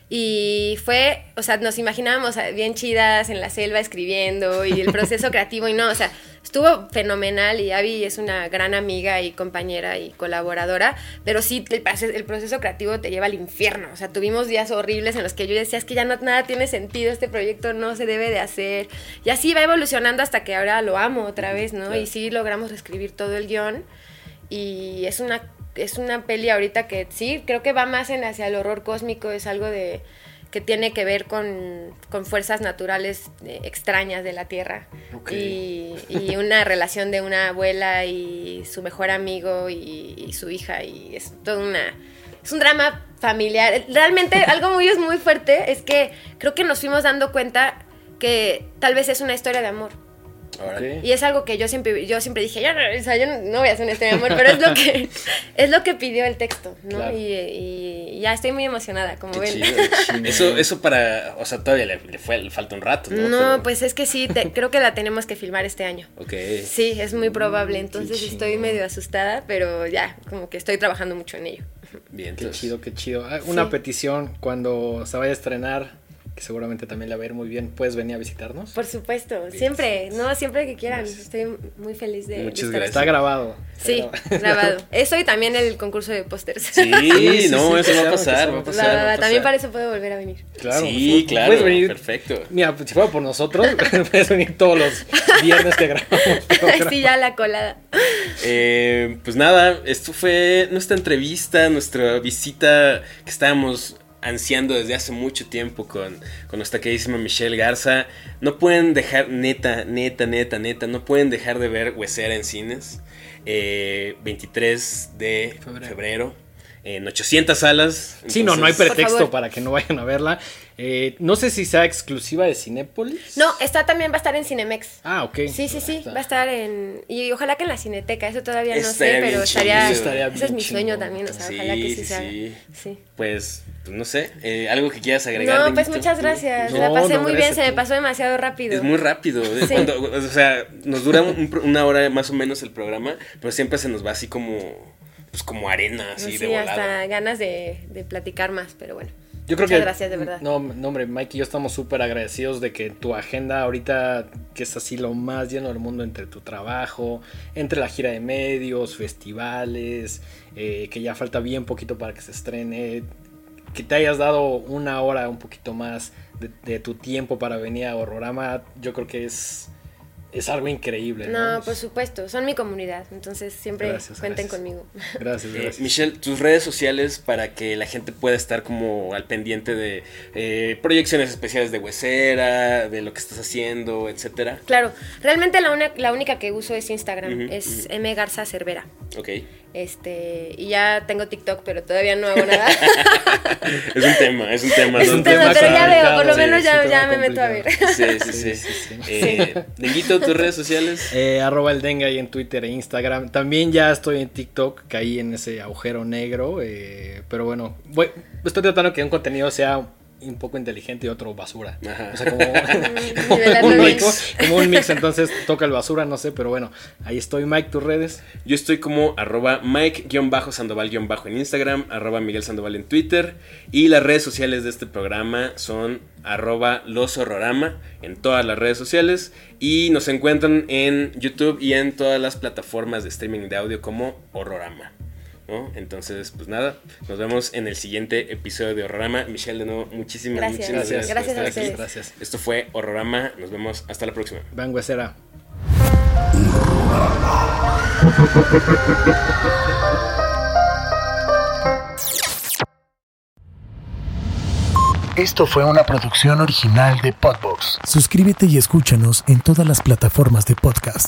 B: Y fue, o sea, nos imaginábamos bien chidas en la selva escribiendo y el proceso creativo y no, o sea, estuvo fenomenal y Abby es una gran amiga y compañera y colaboradora, pero sí, el, proceso- el proceso creativo te lleva al infierno, o sea, tuvimos días horribles en los que yo decía, es que ya no, nada tiene sentido, este proyecto no se debe de hacer, y así va evolucionando hasta que ahora lo amo otra vez, ¿no? Y sí logramos reescribir todo el guion y es una es una peli ahorita que sí creo que va más en hacia el horror cósmico es algo de que tiene que ver con, con fuerzas naturales eh, extrañas de la tierra. Y, y una relación de una abuela y su mejor amigo y, y su hija y es todo una es un drama familiar. Realmente algo muy es muy fuerte es que creo que nos fuimos dando cuenta que tal vez es una historia de amor Y es algo que yo siempre, yo siempre dije, yo no, o sea, yo no voy a hacer de amor, pero es lo que, es lo que pidió el texto, ¿no?
C: Claro.
B: Y, y ya estoy muy emocionada, como
A: Qué
B: ven.
A: chido. Eso, eso para, o sea, todavía le, le fue, le falta un rato, ¿no?
B: No,
A: Pero-
B: pues es que sí, te- creo que la tenemos que filmar este año.
A: Ok.
B: Sí, es muy probable, entonces
C: Qué
B: estoy medio asustada, pero ya, como que estoy trabajando mucho en ello.
A: Bien,
C: Qué
A: entonces-
C: chido, qué chido. Ah, Una
B: Sí.
C: petición, cuando se vaya a estrenar, que seguramente también la va a ir muy bien, ¿puedes venir a visitarnos?
B: Por supuesto, siempre, no, siempre que quieran,
C: Gracias.
B: estoy muy feliz de,
A: Muchas gracias.
C: Está grabado. está
B: Sí, grabado. Eso y también el concurso de pósters.
A: Sí,
C: sí,
A: no,
C: sí,
A: eso va a pasar, va a pasar.
B: Va,
A: va a
B: va,
A: pasar.
B: también para eso puedo volver a venir.
C: Claro,
A: Sí,
C: pues,
A: claro.
C: Puedes venir,
A: Perfecto.
C: Mira, pues, si fuera por nosotros, puedes venir todos los viernes que grabamos.
B: Sí, ya la colada.
A: Eh, pues nada, esto fue nuestra entrevista, nuestra visita que estábamos ansiando desde hace mucho tiempo con, con nuestra queridísima Michelle Garza. No pueden dejar, neta, neta, neta, neta, no pueden dejar de ver Huesera en cines. Eh, 23 de
C: Febrero.
A: febrero. En 800 salas.
C: Sí, no, no hay
A: Entonces,
C: pretexto para que no vayan a verla. Eh, no sé si sea exclusiva de Cinépolis.
B: No, está también va a estar en Cinemex.
C: Ah, ok.
B: Sí, sí, sí, va a estar en... Y ojalá que en la Cineteca, eso todavía no
A: Estaría
B: sé, pero estaría...
C: Estaría
B: ese es mi sueño también, o sea,
A: Sí,
B: ojalá que sí,
A: sí,
B: se haga.
A: sí.
B: Sí.
A: Pues, pues, no sé, eh, algo que quieras agregar.
B: No, pues muchas gracias.
C: No,
B: la pasé
C: no,
B: muy bien, se me pasó demasiado rápido.
A: Es muy rápido.
B: Sí.
A: cuando- o sea, nos dura un una hora más o menos el programa, pero siempre se nos va así como, pues como arena, así
B: sí,
A: de volada.
B: hasta ganas de, de platicar más, pero bueno.
C: Yo creo
B: Muchas
C: que.
B: gracias, de verdad.
C: No, no, hombre, Mike y yo estamos súper agradecidos de que tu agenda ahorita, que es así lo más lleno del mundo entre tu trabajo, entre la gira de medios, festivales, eh, que ya falta bien poquito para que se estrene, que te hayas dado una hora un poquito más de, de tu tiempo para venir a Horrorama, yo creo que es, es algo increíble. No,
B: No, por supuesto, son mi comunidad, entonces siempre
C: Gracias,
B: cuenten
C: gracias.
B: conmigo.
C: Gracias,
A: Eh,
C: gracias.
A: Michelle, tus redes sociales para que la gente pueda estar como al pendiente de eh, proyecciones especiales de Huesera, de lo que estás haciendo, etcétera.
B: Claro, realmente la, una- la única que uso es Instagram, es M Garza Cervera.
A: Ok.
B: Este, y ya tengo TikTok, pero todavía no hago nada.
A: Es un tema, es un tema.
B: es un tema, pero ya veo, por lo
C: sí,
B: menos ya, ya me meto a ver.
A: Sí, sí, sí.
C: Sí, sí, sí.
A: Eh, Denguito, tus redes sociales.
C: Eh, arroba el dengue ahí en Twitter e Instagram. También ya estoy en TikTok, caí en ese agujero negro. eh, pero bueno, voy- estoy tratando que un contenido sea un poco inteligente y otro basura.
A: Ajá.
C: O sea, como,
B: Nivelarlo
C: un mix, como un mix, entonces toca el basura, no sé, pero bueno, ahí estoy. Mike, tus redes.
A: Yo estoy como arroba Mike-Sandoval- en Instagram, arroba Miguel Sandoval en Twitter. Y las redes sociales de este programa son arroba Los Horrorama en todas las redes sociales. Y nos encuentran en YouTube y en todas las plataformas de streaming de audio como Horrorama. ¿No? Entonces, pues nada, nos vemos en el siguiente episodio de Horrorama. Michelle, de nuevo, muchísimas,
B: Gracias.
A: muchísimas gracias.
B: Gracias a
A: estar aquí.
B: ustedes.
C: Gracias.
A: Esto fue Horrorama, nos vemos hasta la próxima.
C: Van Huesera.
D: Esto fue una producción original de Podbox.
E: Suscríbete y escúchanos en todas las plataformas de podcast.